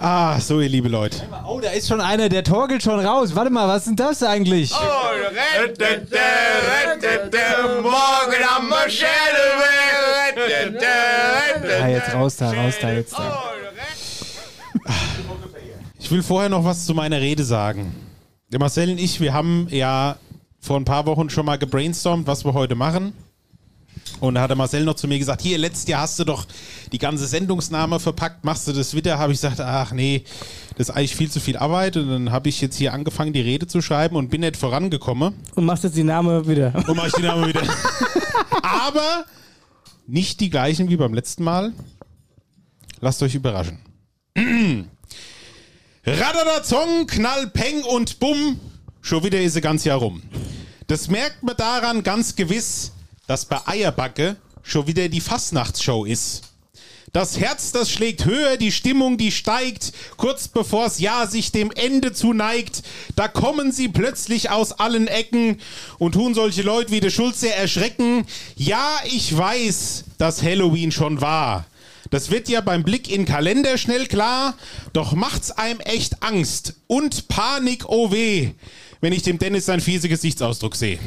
Ah, so, ihr liebe Leute. Oh, da ist schon einer, der torkelt schon raus. Warte mal, was ist denn das eigentlich? Morgen am Ah, jetzt raus da, raus da, jetzt da. Ich will vorher noch was zu meiner Rede sagen. Der Marcel und ich, wir haben ja vor ein paar Wochen schon mal gebrainstormt, was wir heute machen. Und da hat der Marcel noch zu mir gesagt, hier, letztes Jahr hast du doch die ganze Sendungsname verpackt, machst du das wieder? Habe ich gesagt, ach nee, das ist eigentlich viel zu viel Arbeit. Und dann habe ich jetzt hier angefangen, die Rede zu schreiben und bin nicht vorangekommen. Und machst jetzt die Name wieder. Und mach ich die Name wieder. (laughs) Aber nicht die gleichen wie beim letzten Mal. Lasst euch überraschen. Radadazong, Knall, Peng und Bumm. Schon wieder ist sie ganz Jahr rum. Das merkt man daran ganz gewiss, dass bei Eierbacke schon wieder die Fastnachtsshow ist. Das Herz, das schlägt höher, die Stimmung, die steigt, kurz bevor's Jahr sich dem Ende zuneigt, da kommen sie plötzlich aus allen Ecken und tun solche Leute wie der Schulze erschrecken. Ja, ich weiß, dass Halloween schon war. Das wird ja beim Blick in Kalender schnell klar, doch macht's einem echt Angst und Panik, oh weh, wenn ich dem Dennis seinen fiese Gesichtsausdruck sehe.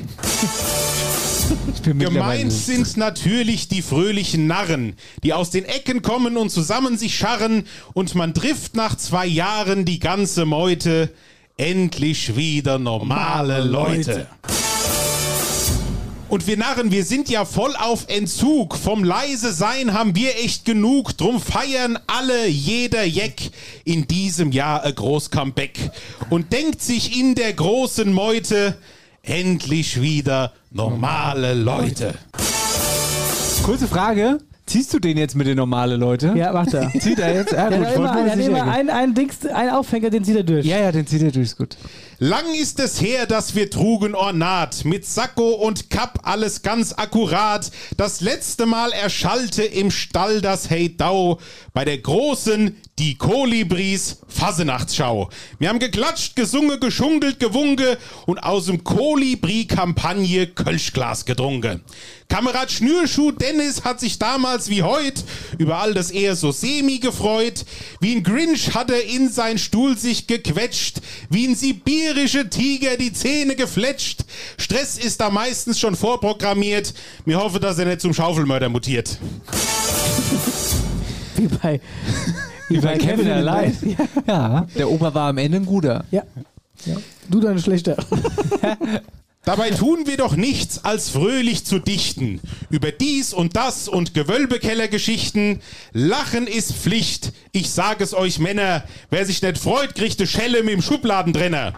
Gemeint sind natürlich die fröhlichen Narren, die aus den Ecken kommen und zusammen sich scharren und man trifft nach zwei Jahren die ganze Meute. Endlich wieder normale Leute. Und wir Narren, wir sind ja voll auf Entzug. Vom leise Sein haben wir echt genug. Drum feiern alle, jeder Jeck in diesem Jahr ein groß Comeback. Und denkt sich in der großen Meute, endlich wieder normale Leute. Kurze Frage. Ziehst du den jetzt mit den normalen Leute? Ja, macht er. Zieht er jetzt? Ja, gut, der hat immer einen, einen, Dings, einen Aufhänger, den zieht er durch. Ja, ja, den zieht er durch, ist gut. Lang ist es her, dass wir trugen Ornat, mit Sakko und Kapp alles ganz akkurat. Das letzte Mal erschallte im Stall das Hey Dau bei der großen Die Kolibris Fasenachtsschau. Wir haben geklatscht, gesungen, geschunkelt, gewunke und aus dem Kolibri-Kampagne Kölschglas getrunken. Kamerad Schnürschuh Dennis hat sich damals wie heut über all das eher so semi gefreut. Wie ein Grinch hat er in sein Stuhl sich gequetscht, wie ein sibirische Tiger die Zähne gefletscht. Stress ist da meistens schon vorprogrammiert. Mir hoffe, dass er nicht zum Schaufelmörder mutiert. (laughs) Wie bei, Wie bei Kevin allein. Ja, der Opa war am Ende ein guter. Ja. ja. Du deine schlechter. (laughs) Dabei tun wir doch nichts, als fröhlich zu dichten. Über dies und das und Gewölbekellergeschichten. Lachen ist Pflicht. Ich sag es euch Männer. Wer sich nicht freut, kriegt eine Schelle mit dem Schubladentrenner.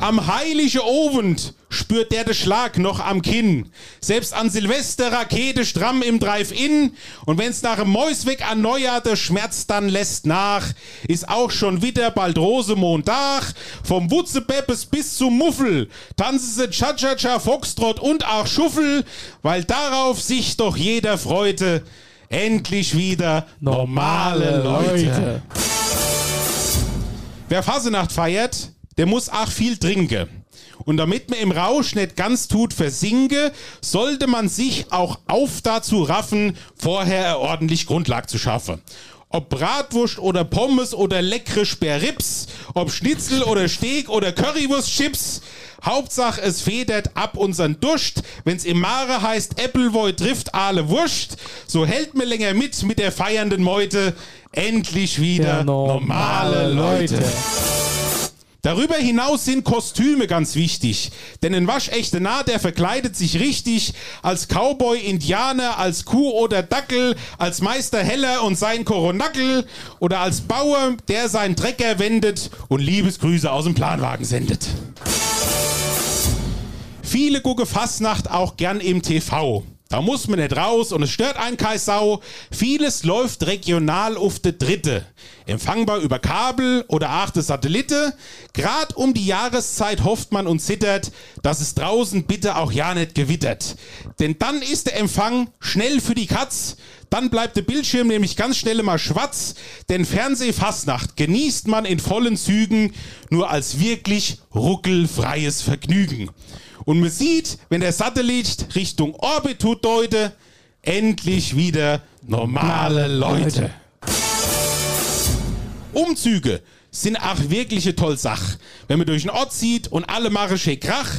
Am heilige Ovend spürt der den Schlag noch am Kinn. Selbst an Silvester Rakete stramm im Drive-In. Und wenn's nach dem Mäusweg an Neujahr der Schmerz dann lässt nach, ist auch schon wieder bald Rosemontag. Vom Wutzebeppes bis zum Muffel tanzen sie Cha-Cha-Cha, Foxtrot und auch Schuffel, weil darauf sich doch jeder freute. Endlich wieder normale Leute. Wer Fasenacht feiert, der muss auch viel trinken. Und damit man im Rausch nicht ganz tut versinke, sollte man sich auch auf dazu raffen, vorher ordentlich Grundlag zu schaffen. Ob Bratwurst oder Pommes oder leckere Sperrips, ob Schnitzel oder Steak oder Currywurstchips, Hauptsache es federt ab unseren Durst. Wenn's im Mare heißt Appleboy trifft alle Wurst, so hält mir länger mit mit der feiernden Meute. Endlich wieder Ja, normale Leute. Darüber hinaus sind Kostüme ganz wichtig. Denn ein waschechter Narr, der verkleidet sich richtig als Cowboy, Indianer, als Kuh oder Dackel, als Meister Heller und sein Koronackel oder als Bauer, der seinen Trecker wendet und Liebesgrüße aus dem Planwagen sendet. Viele gucken Fastnacht auch gern im TV. Da muss man nicht raus und es stört einen keine Sau. Vieles läuft regional auf der Dritte. Empfangbar über Kabel oder achte Satellite. Grad um die Jahreszeit hofft man und zittert, dass es draußen bitte auch ja nicht gewittert. Denn dann ist der Empfang schnell für die Katz. Dann bleibt der Bildschirm nämlich ganz schnell mal schwarz. Denn Fernsehfastnacht genießt man in vollen Zügen nur als wirklich ruckelfreies Vergnügen. Und man sieht, wenn der Satellit Richtung Orbit tut deute, endlich wieder normale Leute. Umzüge sind auch wirklich eine tolle Sache. Wenn man durch den Ort zieht und alle machen schön Krach,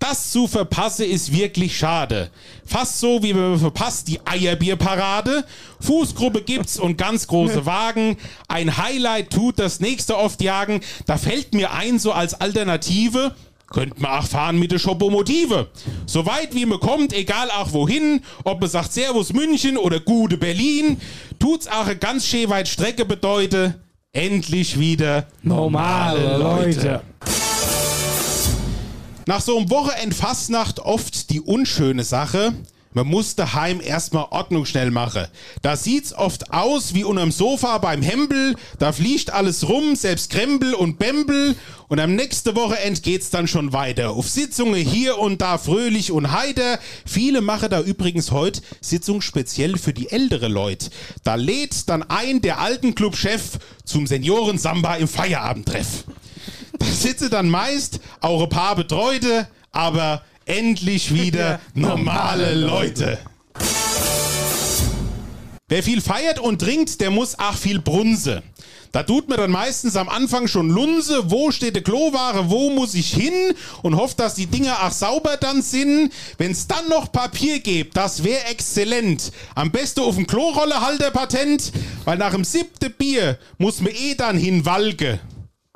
das zu verpassen ist wirklich schade. Fast so, wie wenn man verpasst die Eierbierparade. Fußgruppe gibt's und ganz große (laughs) Wagen. Ein Highlight tut das nächste oft jagen. Da fällt mir ein, so als Alternative, Könnt man auch fahren mit der Schopomotive. So weit wie man kommt, egal auch wohin, ob man sagt Servus München oder Gute Berlin, tut's auch eine ganz schön weit Strecke bedeute, endlich wieder normale Leute. Nach so einem Wochenend Fastnacht oft die unschöne Sache. Man muss daheim erstmal Ordnung schnell machen. Da sieht's oft aus wie unterm Sofa beim Hempel. Da fliegt alles rum, selbst Krempel und Bembel. Und am nächsten Wochenend geht's dann schon weiter. Auf Sitzungen hier und da fröhlich und heiter. Viele machen da übrigens heute Sitzung speziell für die ältere Leute. Da lädt dann ein der alten Clubchef zum Senioren-Samba im Feierabendtreff. Da sitze dann meist auch ein paar Betreute, aber endlich wieder normale Leute. Wer viel feiert und trinkt, der muss auch viel brunse. Da tut man dann meistens am Anfang schon Lunse, wo steht die Kloware, wo muss ich hin und hofft, dass die Dinger auch sauber dann sind. Wenn's dann noch Papier gibt, das wäre exzellent. Am besten auf dem Klorollehalter Patent, weil nach dem siebten Bier muss man eh dann hin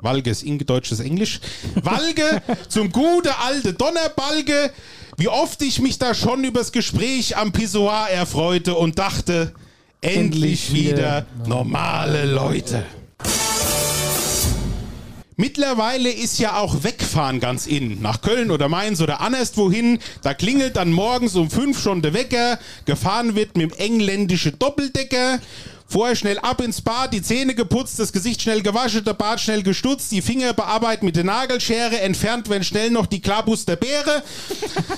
Walge. Ist ingedeutsches Englisch. Walge zum gute alte Donnerbalge. Wie oft ich mich da schon übers Gespräch am Pissoir erfreute und dachte, endlich wieder normale Leute. Mittlerweile ist ja auch Wegfahren ganz in. Nach Köln oder Mainz oder anderst wohin. Da klingelt dann morgens um fünf schon der Wecker. Gefahren wird mit dem engländischen Doppeldecker. Vorher schnell ab ins Bad, die Zähne geputzt, das Gesicht schnell gewaschen, der Bart schnell gestutzt, die Finger bearbeitet mit der Nagelschere, entfernt, wenn schnell noch die Klabus der Beere.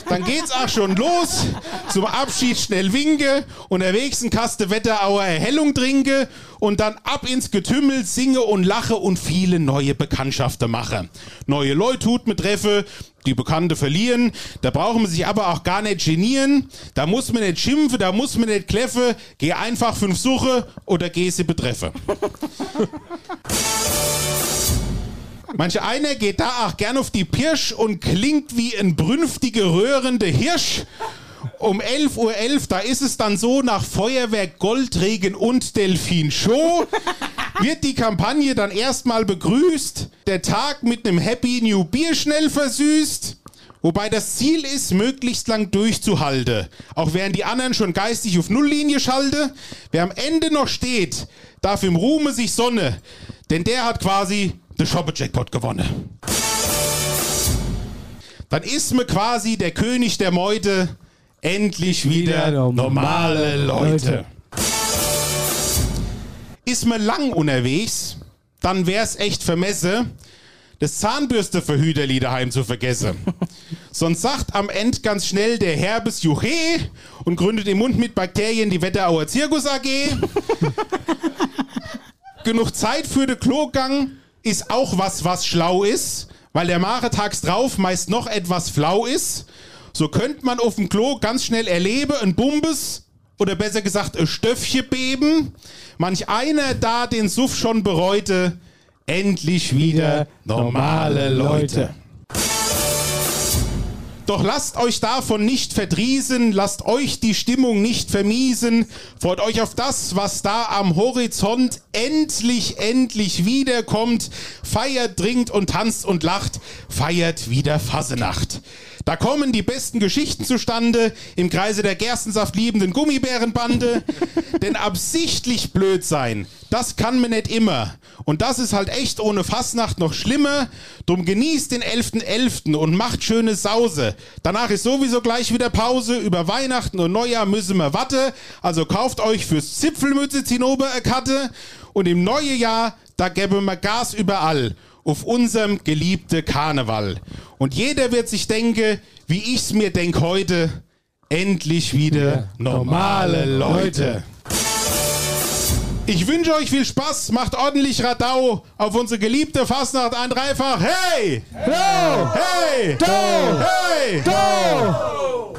Dann geht's auch schon los. Zum Abschied schnell winke, unterwegs ein Kaste Wetterauer Erhellung trinke und dann ab ins Getümmel singe und lache und viele neue Bekanntschaften mache. Neue Leute tut mit treffe, die Bekannte verlieren. Da brauchen wir sich aber auch gar nicht genieren. Da muss man nicht schimpfen, da muss man nicht kläffen. Geh einfach fünf Suche oder geh sie betreffe. (laughs) Manche einer geht da auch gern auf die Pirsch und klingt wie ein brünftige, röhrende Hirsch. Um 11.11 Uhr, da ist es dann so, nach Feuerwerk, Goldregen und Delfin Show wird die Kampagne dann erstmal begrüßt, der Tag mit einem Happy New Bier schnell versüßt. Wobei das Ziel ist, möglichst lang durchzuhalten. Auch während die anderen schon geistig auf Nulllinie schalte. Wer am Ende noch steht, darf im Ruhme sich Sonne. Denn der hat quasi den Shoppe-Jackpot gewonnen. Dann ist mir quasi der König der Meute endlich wieder, normale Leute. Ist man lang unterwegs, dann wär's echt vermesse, das Zahnbürsteverhüterli daheim zu vergessen. (laughs) Sonst sagt am Ende ganz schnell der Herbes Juche und gründet im Mund mit Bakterien die Wetterauer Zirkus AG. (laughs) Genug Zeit für den Klogang ist auch was, was schlau ist, weil der Mare tags drauf meist noch etwas flau ist. So könnte man auf dem Klo ganz schnell erleben, ein Bumbes oder besser gesagt ein Stöffchen beben. Manch einer da den Suff schon bereute, endlich wieder normale Leute. Doch lasst euch davon nicht verdriesen, lasst euch die Stimmung nicht vermiesen, freut euch auf das, was da am Horizont endlich, endlich wiederkommt, feiert, trinkt und tanzt und lacht, feiert wieder Fasenacht. Da kommen die besten Geschichten zustande im Kreise der Gerstensaft liebenden Gummibärenbande. (laughs) Denn absichtlich blöd sein, das kann man nicht immer. Und das ist halt echt ohne Fastnacht noch schlimmer. Drum genießt den 11.11. und macht schöne Sause. Danach ist sowieso gleich wieder Pause. Über Weihnachten und Neujahr müssen wir watte. Also kauft euch fürs Zipfelmütze Zinnober eine Katte. Und im neuen Jahr, da gäbe wir Gas überall auf unserem geliebten Karneval. Und jeder wird sich denken, wie ich's mir denk heute, endlich wieder normale Leute. Ich wünsche euch viel Spaß, macht ordentlich Radau auf unsere geliebte Fastnacht ein Dreifach. Hey! Do! Hey! Do! Hey! Do!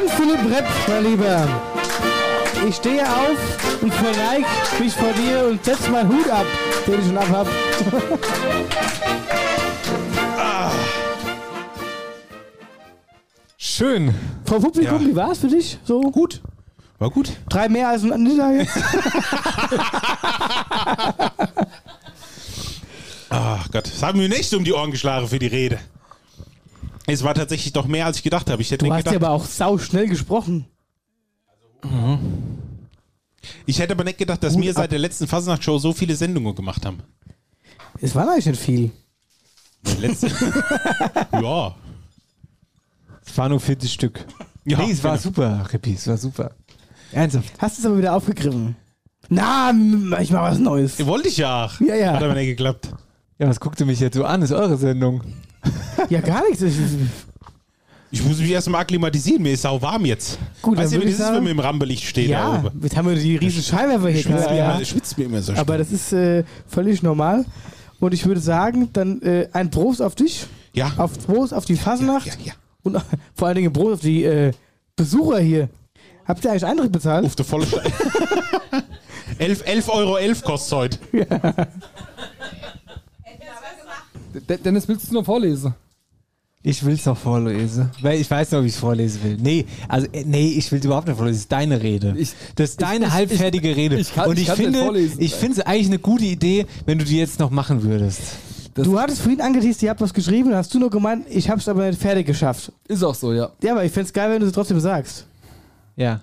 Jan-Philipp Repp, mein Lieber. Ich stehe auf und verneig mich vor dir und setz meinen Hut ab, den ich schon abhab. (laughs) Schön. Vom Publikum, Ja. wie war's für dich? So gut. War gut. Drei mehr als ein jetzt. (laughs) (laughs) Ach Gott, das haben wir nicht um die Ohren geschlagen für die Rede. Es war tatsächlich doch mehr, als ich gedacht habe. Ich hätte Du nicht hast ja gedacht. aber auch sau schnell gesprochen. Ich hätte aber nicht gedacht, dass wir seit der letzten Fasnacht-Show so viele Sendungen gemacht haben. Es war eigentlich nicht viel. Die letzte. (laughs) ja. Es waren nur 40 Stück. Ja, nee, es war genau. super, Rippi, es war super. Ernsthaft. Hast es aber wieder aufgegriffen. Na, ich mach was Neues. Wollte ich ja. auch. Ja, ja. Hat aber nicht geklappt. Ja, was guckt ihr mich jetzt so an? Ist eure Sendung. Ja, gar nichts. Ich, muss mich erst mal akklimatisieren. Mir ist sau warm jetzt. Gut, weißt du, wie das ist, wenn wir im Rampenlicht stehen da ja, oben? jetzt haben wir die riesen Scheinwerfer hier Schwitzt gerade. mir, Ja. immer- schwitzt mir immer so Aber das ist äh, völlig normal. Und ich würde sagen, dann äh, ein Prost auf dich. Ja. Auf Prost auf die Fasnacht. Und vor allen Dingen Prost auf die äh, Besucher hier. Habt ihr eigentlich Eintritt bezahlt? Auf der volle 11, 11 (laughs) Euro 11 kostet heute. De Dennis, willst du noch vorlesen? Ich will es noch vorlesen. Weil ich weiß noch, wie ich es vorlesen will. Nee, also äh, nee, ich will es überhaupt nicht vorlesen. Das ist deine Rede. das ist deine ich- halbfertige ich- Rede. ich kann- Und ich ich, finde, vorlesen. ich finde es eigentlich eine gute Idee, wenn du die jetzt noch machen würdest. du hattest vorhin angeteased, ihr habt was geschrieben, hast du nur gemeint, ich hab's aber nicht fertig geschafft. Ist auch so, ja. Ja, aber ich find's geil, wenn du es trotzdem sagst. Ja.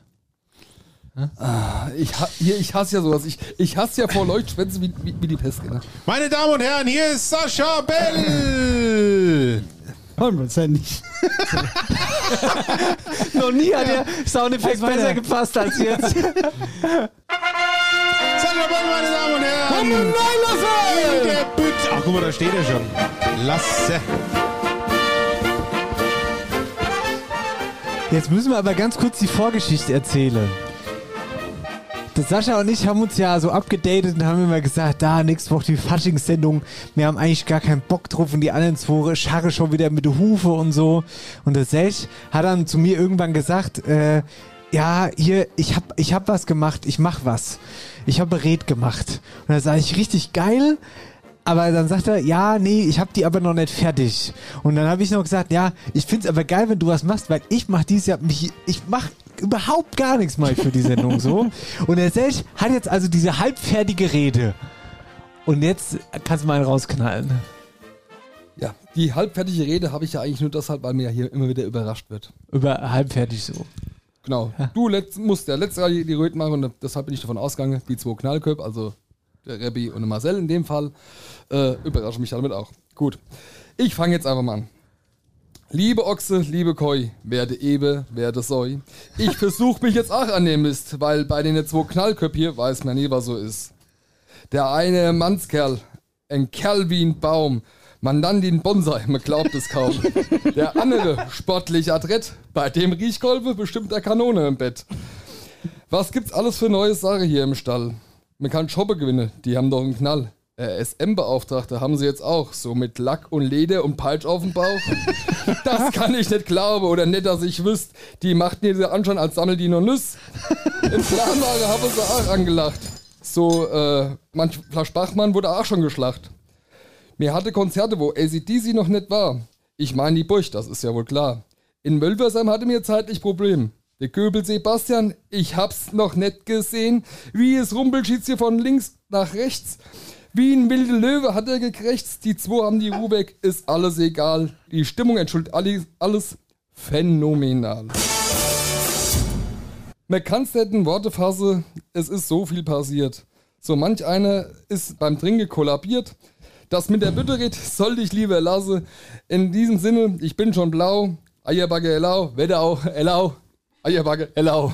Ah, ich, hier, ich hasse ja sowas. Ich, ich hasse ja vor Leuchtschwänzen wie, wie, wie die Pest. Genau. Meine Damen und Herren, hier ist Sascha Bell. Wollen wir uns ja nicht. (laughs) Noch nie hat der Soundeffekt besser der? gepasst als jetzt. (laughs) Sascha Bell, meine Damen und Herren. Komm rein, Lasse! In der Bütt. Ach, guck mal, da steht er schon. Lasse. Jetzt müssen wir aber ganz kurz die Vorgeschichte erzählen. Der Sascha und ich haben uns ja so abgedatet und haben immer gesagt, da, nächste Woche die Faschingssendung. Wir haben eigentlich gar keinen Bock drauf und die anderen zwei scharre schon wieder mit der Hufe und so. Und der Sech hat dann zu mir irgendwann gesagt, äh, ja, hier, ich hab, ich hab was gemacht, ich mach was. Ich habe Red gemacht. Und da sage ich, richtig geil. Aber dann sagt er, ja, nee, ich habe die aber noch nicht fertig. Und dann habe ich noch gesagt, ja, ich find's aber geil, wenn du was machst, weil ich mach dieses Jahr, mich, ich mach überhaupt gar nichts mal für die Sendung so. Und er selbst hat jetzt also diese halbfertige Rede. Und jetzt kannst du mal einen rausknallen. Ja, die halbfertige Rede habe ich ja eigentlich nur deshalb, weil mir ja hier immer wieder überrascht wird. Über halbfertig so. Genau. Du letzt, musst der letzte Mal die, die Röten machen und deshalb bin ich davon ausgegangen, die zwei Knallköpfe, also der Rebbi und der Marcel in dem Fall, äh, überraschen mich damit auch. Gut. Ich fange jetzt einfach mal an. Liebe Ochse, liebe Koi, werde Ebe, werde Soi. Ich versuch mich jetzt auch an dem Mist, weil bei den zwei Knallköpfe hier weiß man nie, was so ist. Der eine Mannskerl, ein Kerl wie ein Baum, man nannt ihn Bonsai, man glaubt es kaum. Der andere, sportlich adrett, bei dem Riechkolbe bestimmt der Kanone im Bett. Was gibt's alles für neue Sache hier im Stall? Man kann Shoppe gewinnen, die haben doch einen Knall. SM-Beauftragte haben sie jetzt auch, so mit Lack und Leder und Peitsch auf dem Bauch. (laughs) Das kann ich nicht glauben oder nicht, dass ich wüsste. Die machten ihr anschauen, als sammelt die nur Nüss. Im Planwagen haben sie auch angelacht. So, äh, manch Flasch Bachmann wurde auch schon geschlacht. Mir hatte Konzerte, wo ACDC noch nicht war. Ich meine die Burg, das ist ja wohl klar. In Wölversheim hatte mir zeitlich Problem. Der Göbel Sebastian, ich hab's noch nicht gesehen. Wie es rumpelt, schießt hier von links nach rechts. Wie ein wilder Löwe hat er gekrächzt. Die zwei haben die Ruhe weg, ist alles egal. Die Stimmung entschuldigt alles, alles phänomenal. Man kann's nicht in Worte fassen, es ist so viel passiert. So manch einer ist beim Trinken kollabiert. Das mit der Bütterit sollte ich lieber lassen. In diesem Sinne, ich bin schon blau. Eierbagge Ellau, Wetterau, Ellau. Eierbagge Ellau.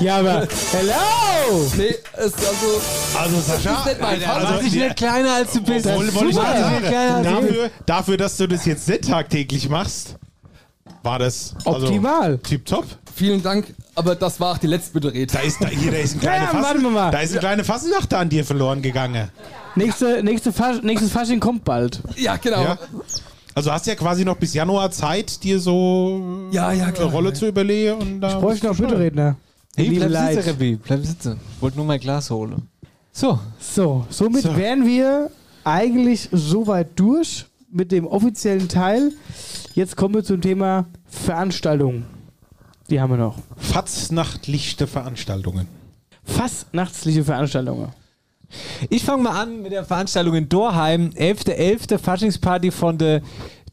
ja, aber (laughs) hello! Nee, es also. Also Sascha, das ist nicht mein Fall. Mach dich nicht kleiner als du bist. Obwohl, wollte ich kleiner sagen, dafür, dafür, dass du das jetzt nicht tagtäglich machst, war das also Optimal. Tipptopp. Vielen Dank, aber das war auch die letzte Bütterit. Da ist, da, hier, da ist ein kleine Ja, Fassen, warte mal. Da ist eine kleine Fassennacht an dir verloren gegangen. Nächste, nächste Fasch, nächstes Fasching kommt bald. Ja, genau. Ja. Also hast du ja quasi noch bis Januar Zeit, dir so Ja, ja, klar. eine Rolle zu überlegen. Und da Ich bräuchte noch Bütteredner. Hey, bleib Leid. sitzen, Rebbi. Bleib sitzen. Ich wollte nur mein Glas holen. So. So, somit So. wären wir eigentlich soweit durch mit dem offiziellen Teil. Jetzt kommen wir zum Thema Veranstaltungen. Die haben wir noch. Fatznachtlichte Veranstaltungen. Fastnachtsliche Veranstaltungen. Ich fange mal an mit der Veranstaltung in Dorheim. 11.11. Faschingsparty von der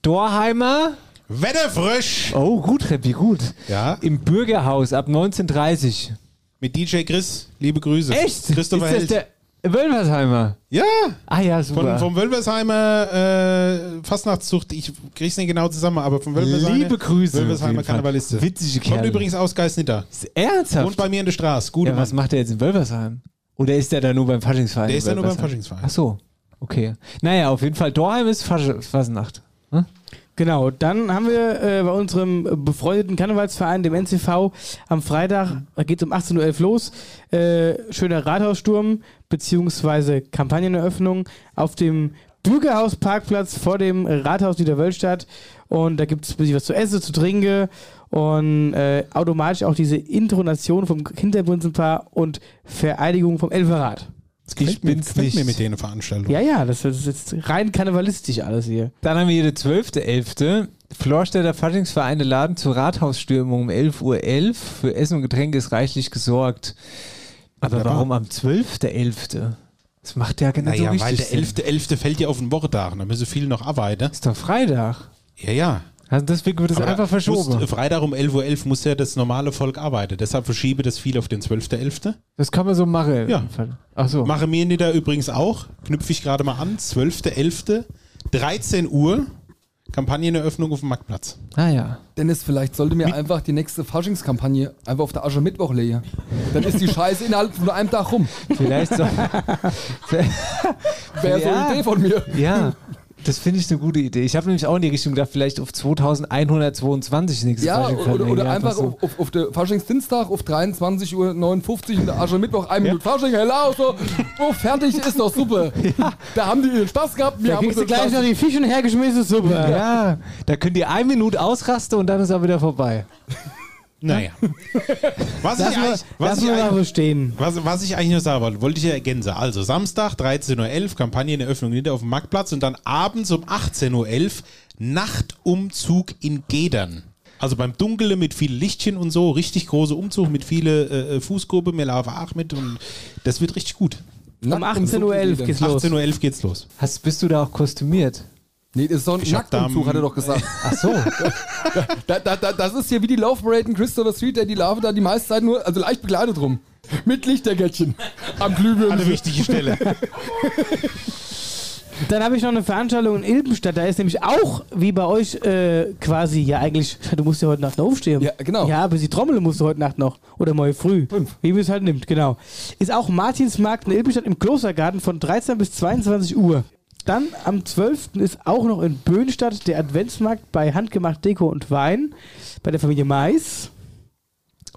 Dorheimer. Wetterfrisch! Oh, gut, Rebbi, gut. Ja. Im Bürgerhaus ab 19.30 Mit DJ Chris, liebe Grüße. Echt? Christopher Ist das Held. der Wölfersheimer? Ja, Ah ja, super. von, vom Wölversheimer äh, Fastnachtszucht. Ich krieg's nicht genau zusammen, aber vom Wölversheimer. Liebe Grüße. Wölversheimer. Karnevaliste. Witzige Kommt Kerle. übrigens aus Geisnitter. Ist ernsthaft? Wohnt bei mir in der Straße. Gute ja, was macht er jetzt in Wölversheim? Oder ist der da nur beim Faschingsverein? Der ist da nur beim? Faschingsverein. Ach so, okay. Naja, auf jeden Fall, Dorheim ist Fasch Fasnacht. Hm? Genau, dann haben wir äh, bei unserem befreundeten Karnevalsverein, dem NCV, am Freitag, da geht es um 18.11 Uhr los, äh, schöner Rathaussturm beziehungsweise Kampagneneröffnung auf dem Bürgerhausparkplatz vor dem Rathaus Niederwölstadt und da gibt es ein bisschen was zu essen, zu trinken und äh, automatisch auch diese Intronation vom Kinderbunsenpaar und Vereidigung vom Elferrat. Ich bin's nicht. mir mit denen Veranstaltung. Ja, ja, das ist jetzt rein karnevalistisch alles hier. Dann haben wir hier den 12.11. Florstädter Faschingsverein der Laden zur Rathausstürmung um 11.11 Uhr. Für Essen und Getränke ist reichlich gesorgt. Aber Wunderbar. warum am 12.11.? Das macht ja genau Naja, so weil richtig der Sinn. 11.11. fällt ja auf den Wochentag. Da müssen viele noch arbeiten. Ist doch Freitag. Ja, ja. Also deswegen wird es einfach verschoben. Muss, Freitag um 11.11 Uhr muss ja das normale Volk arbeiten. Deshalb verschiebe das viel auf den 12.11. Das kann man so machen. Ja. Ach so. Mache mir nieder übrigens auch. Knüpfe ich gerade mal an. 12.11. 13 Uhr. Kampagneneröffnung auf dem Marktplatz. Ah ja. Dennis, vielleicht sollte mir einfach die nächste Faschingskampagne einfach auf der Aschermittwoch legen. Dann ist die Scheiße innerhalb von einem Tag rum. Vielleicht soll. (laughs) Wäre so eine Idee von mir. Ja. Das finde ich eine gute Idee. Ich habe nämlich auch in die Richtung gedacht, vielleicht auf 2122 nächstes Ja, Fasching oder, oder Ja, einfach so. auf, auf, der Faschingsdienstag auf 23.59 Uhr und der Aschermittwoch ein Minute Fasching, hello, so, oh, fertig, ist doch super. (laughs) Da haben die ihren Spaß gehabt, wir Da haben unseren gleich noch die Fische und hergeschmissen, super. Ja, da könnt ihr eine Minute ausrasten und dann ist er wieder vorbei. (laughs) Naja. Was ich, eigentlich, was, ich was, was ich eigentlich nur sagen wollte, wollte ich ja ergänzen. Also Samstag 13.11 Uhr, Kampagneneröffnung hinter auf dem Marktplatz und dann abends um 18.11 Uhr Nachtumzug in Gedern. Also beim Dunkeln mit viel Lichtchen und so, richtig große Umzug mit viele äh, Fußgruppe, mir laufen auch mit und das wird richtig gut. Um 18.11 Uhr geht's los. 18.11 Uhr geht's los. Hast, bist du da auch kostümiert? Nee, das ist doch ein Nacktumzug, hat er doch gesagt. (laughs) Ach so. (laughs) Da, da, da, das ist hier wie die Love Parade in Christopher Street, der die Larve da die meiste Zeit nur, also leicht begleitet rum. Mit Lichterkettchen. Am Glühbirnen. An der wichtigen Stelle. (laughs) Dann habe ich noch eine Veranstaltung in Ilbenstadt. Da ist nämlich auch, wie bei euch, äh, quasi, ja eigentlich, du musst ja heute Nacht noch aufstehen. Ja, genau. Ja, aber die Trommel musst du heute Nacht noch. Oder morgen früh. Fünf. Wie man es halt nimmt, genau. Ist auch Martinsmarkt in Ilbenstadt im Klostergarten von 13 bis 22 Uhr. Dann am 12. ist auch noch in Böhnstadt der Adventsmarkt bei Handgemacht Deko und Wein bei der Familie Mais.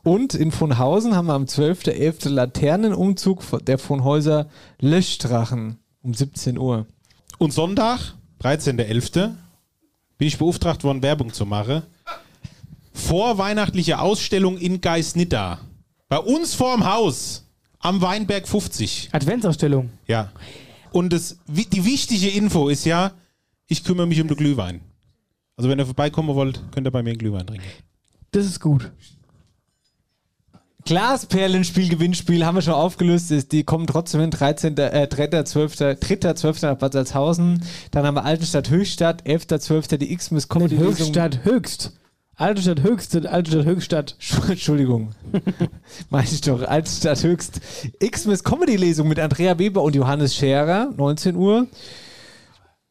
Und in Vonhausen haben wir am 12.11. Laternenumzug der von Häuser Löschdrachen um 17 Uhr. Und Sonntag, 13.11., bin ich beauftragt worden, Werbung zu machen. Vorweihnachtliche Ausstellung in Geisnittar. Bei uns vorm Haus. Am Weinberg 50. Adventsausstellung. Ja. Und das, die wichtige Info ist ja, ich kümmere mich um den Glühwein. Also wenn ihr vorbeikommen wollt, könnt ihr bei mir einen Glühwein trinken. Das ist gut. Glasperlenspiel, Gewinnspiel haben wir schon aufgelöst. Ist, die kommen trotzdem hin. 13., äh, 3.12. 3.12. nach Bad Salzhausen. Dann haben wir Altenstadt Höchstadt. 11.12. die X-Miss Comedy. Höchstadt Höchst. Altenstadt Höchst, Altenstadt Höchstadt. (laughs) Entschuldigung. (laughs) Meine ich doch. Altenstadt Höchst. X-Miss Comedy Lesung mit Andrea Weber und Johannes Scherer. 19 Uhr.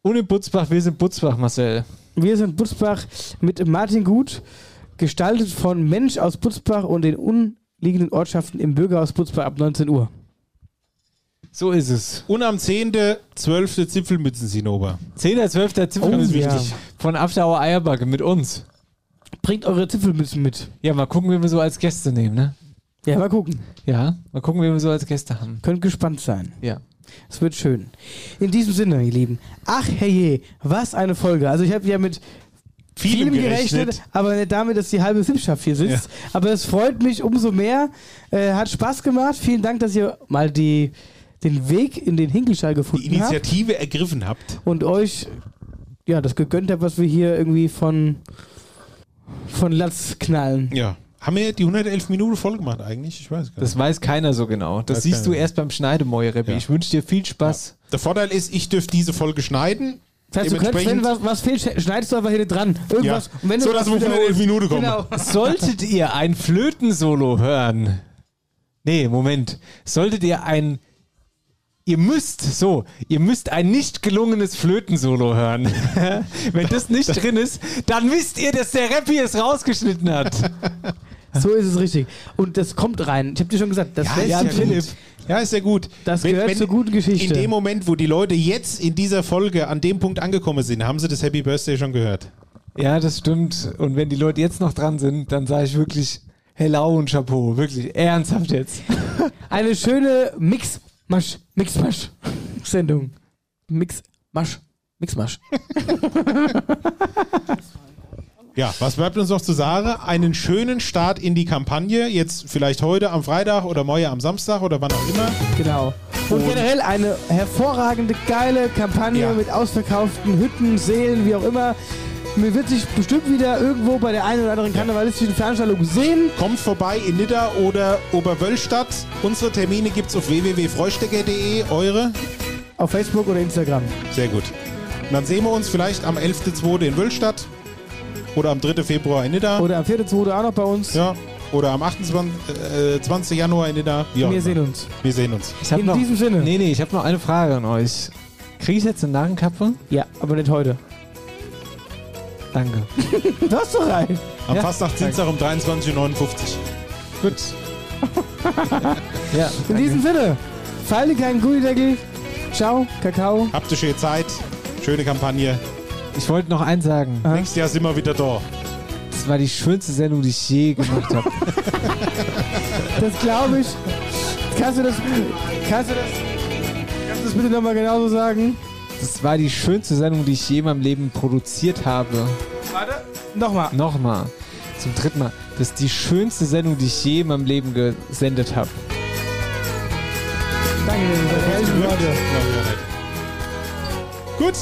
Und in Butzbach. Wir sind Butzbach, Marcel. Wir sind Butzbach mit Martin Gut, gestaltet von Mensch aus Butzbach und den umliegenden Ortschaften im Bürgerhaus Butzbach ab 19 Uhr. So ist es. Und am 10.12. Zipfelmützen-Zinnober. 10.12. Ziffer Oh, ist ja. wichtig. Von After Hour Eierbacke mit uns. Bringt eure Zipfelmützen mit. Ja, mal gucken, wie wir so als Gäste nehmen, ne? Ja, mal gucken. Ja, mal gucken, wie wir so als Gäste haben. Könnt gespannt sein. Ja. Es wird schön. In diesem Sinne, ihr Lieben. Ach herrje, was eine Folge. Also ich habe ja mit Vielem gerechnet, gerechnet. aber nicht damit, dass die halbe Sippschaft hier sitzt. Aber es freut mich umso mehr. Äh, hat Spaß gemacht. Vielen Dank, dass ihr mal die, den Weg in den Hinkelstall Die gefunden habt. Initiative ergriffen habt. und euch ja das gegönnt habt, was wir hier irgendwie von von Latz knallen. Ja. Haben wir die 111 Minuten voll gemacht eigentlich? Ich weiß gar nicht. Das weiß keiner so genau. Das Weiß siehst du erst beim Schneidemäuer, Rebbi. Ja. Ich wünsche dir viel Spaß. Der Vorteil ist, ich dürfte diese Folge schneiden. Das heißt, du könntest, wenn was, was fehlt, schneidest du einfach hier dran. Irgendwas. Ja. Und wenn du So, dass wir auf wiederholst- 111 Minuten kommen. Genau. (laughs) Solltet ihr ein Flötensolo hören. Nee, Moment. Solltet ihr ein. Ihr müsst, so, ihr müsst ein nicht gelungenes Flötensolo hören. (laughs) Wenn das nicht drin ist, dann wisst ihr, dass der Rappi es rausgeschnitten hat. (laughs) So ist es richtig. Und das kommt rein. Ich habe dir schon gesagt, das Ja, ja gut. Ja, ist ja gut. Das gehört zur guten Geschichte. In dem Moment, wo die Leute jetzt in dieser Folge an dem Punkt angekommen sind, haben sie das Happy Birthday schon gehört. Ja, das stimmt. Und wenn die Leute jetzt noch dran sind, dann sage ich wirklich Hello und Chapeau. Wirklich ernsthaft jetzt. Eine schöne Mix-Masch, Mix-Masch-Sendung. Mix-Masch, Mix-Masch. Ja, was bleibt uns noch zu sagen? Einen schönen Start in die Kampagne. Jetzt vielleicht heute am Freitag oder morgen am Samstag oder wann auch immer. Genau. Und, generell eine hervorragende, geile Kampagne Ja. mit ausverkauften Hütten, Seelen, wie auch immer. Mir wird sich bestimmt wieder irgendwo bei der einen oder anderen karnevalistischen Veranstaltung sehen. Kommt vorbei in Nidda oder Oberwöllstadt. Unsere Termine gibt's auf www.freustecker.de. Eure? Auf Facebook oder Instagram. Sehr gut. Und dann sehen wir uns vielleicht am 11.2. in Wöllstadt. Oder am 3. Februar in Nidda. Oder am 4.2. auch noch bei uns. Ja. Oder am 28. Äh, 20. Januar in Nidda. Wir immer. sehen uns. Wir sehen uns. In noch, diesem Sinne. Nee, nee, ich habe noch eine Frage an euch. Krieg ich jetzt eine Narrenkappe? Ja, aber nicht heute. Danke. Du hast doch rein. Am Ja, Fastnacht Dienstag um 23.59 Uhr. Gut. ja. In diesem Sinne, falle keinen Gullideckel. Ciao, Kakao. Habt ihr schöne Zeit. Schöne Kampagne. Ich wollte noch eins sagen. Nächstes Jahr sind wir wieder da. Das war die schönste Sendung, die ich je gemacht habe. (laughs) Das glaube ich. Kannst du das, kannst du das, kannst du das bitte nochmal genauso sagen? Das war die schönste Sendung, die ich je in meinem Leben produziert habe. Warte. Nochmal. Nochmal. Zum dritten Mal. Das ist die schönste Sendung, die ich je in meinem Leben gesendet habe. Danke, Worte. Gut,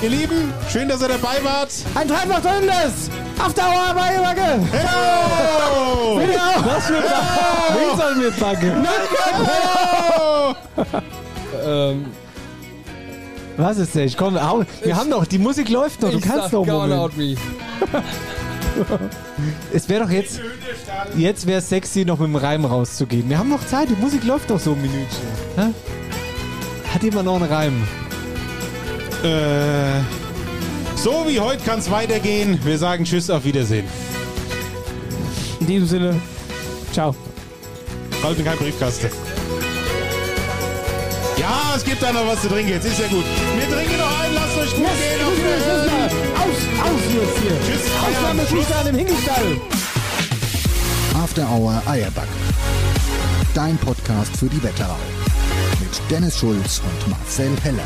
ihr Lieben, schön, dass ihr dabei wart. Ein Treibloch Dünnes! Auf Dauer bei Wacke! Hello! Was für Backe? Wen sollen wir backen? Ähm, Was ist denn? Ich komm, hau, wir haben doch, die Musik läuft noch, du ich kannst doch Me. (laughs) Es wäre doch jetzt, jetzt wäre es sexy, noch mit dem Reim rauszugehen. Wir haben noch Zeit, die Musik läuft doch so ein Minütchen. Hä? Hat jemand noch einen Reim? Äh, so wie heute kann es weitergehen. Wir sagen Tschüss, auf Wiedersehen. In diesem Sinne, ciao. Halten kein Briefkasten. Ja, es gibt da noch was zu trinken. Jetzt ist ja gut. Wir trinken noch ein, lasst euch gut gehen. Auf Wiedersehen. Aus, aus jetzt hier. Tschüss. Ausnahmezustand im Hinkelstall. After Hour Eierback. Dein Podcast für die Wetterau. Mit Dennis Schulz und Marcel Heller.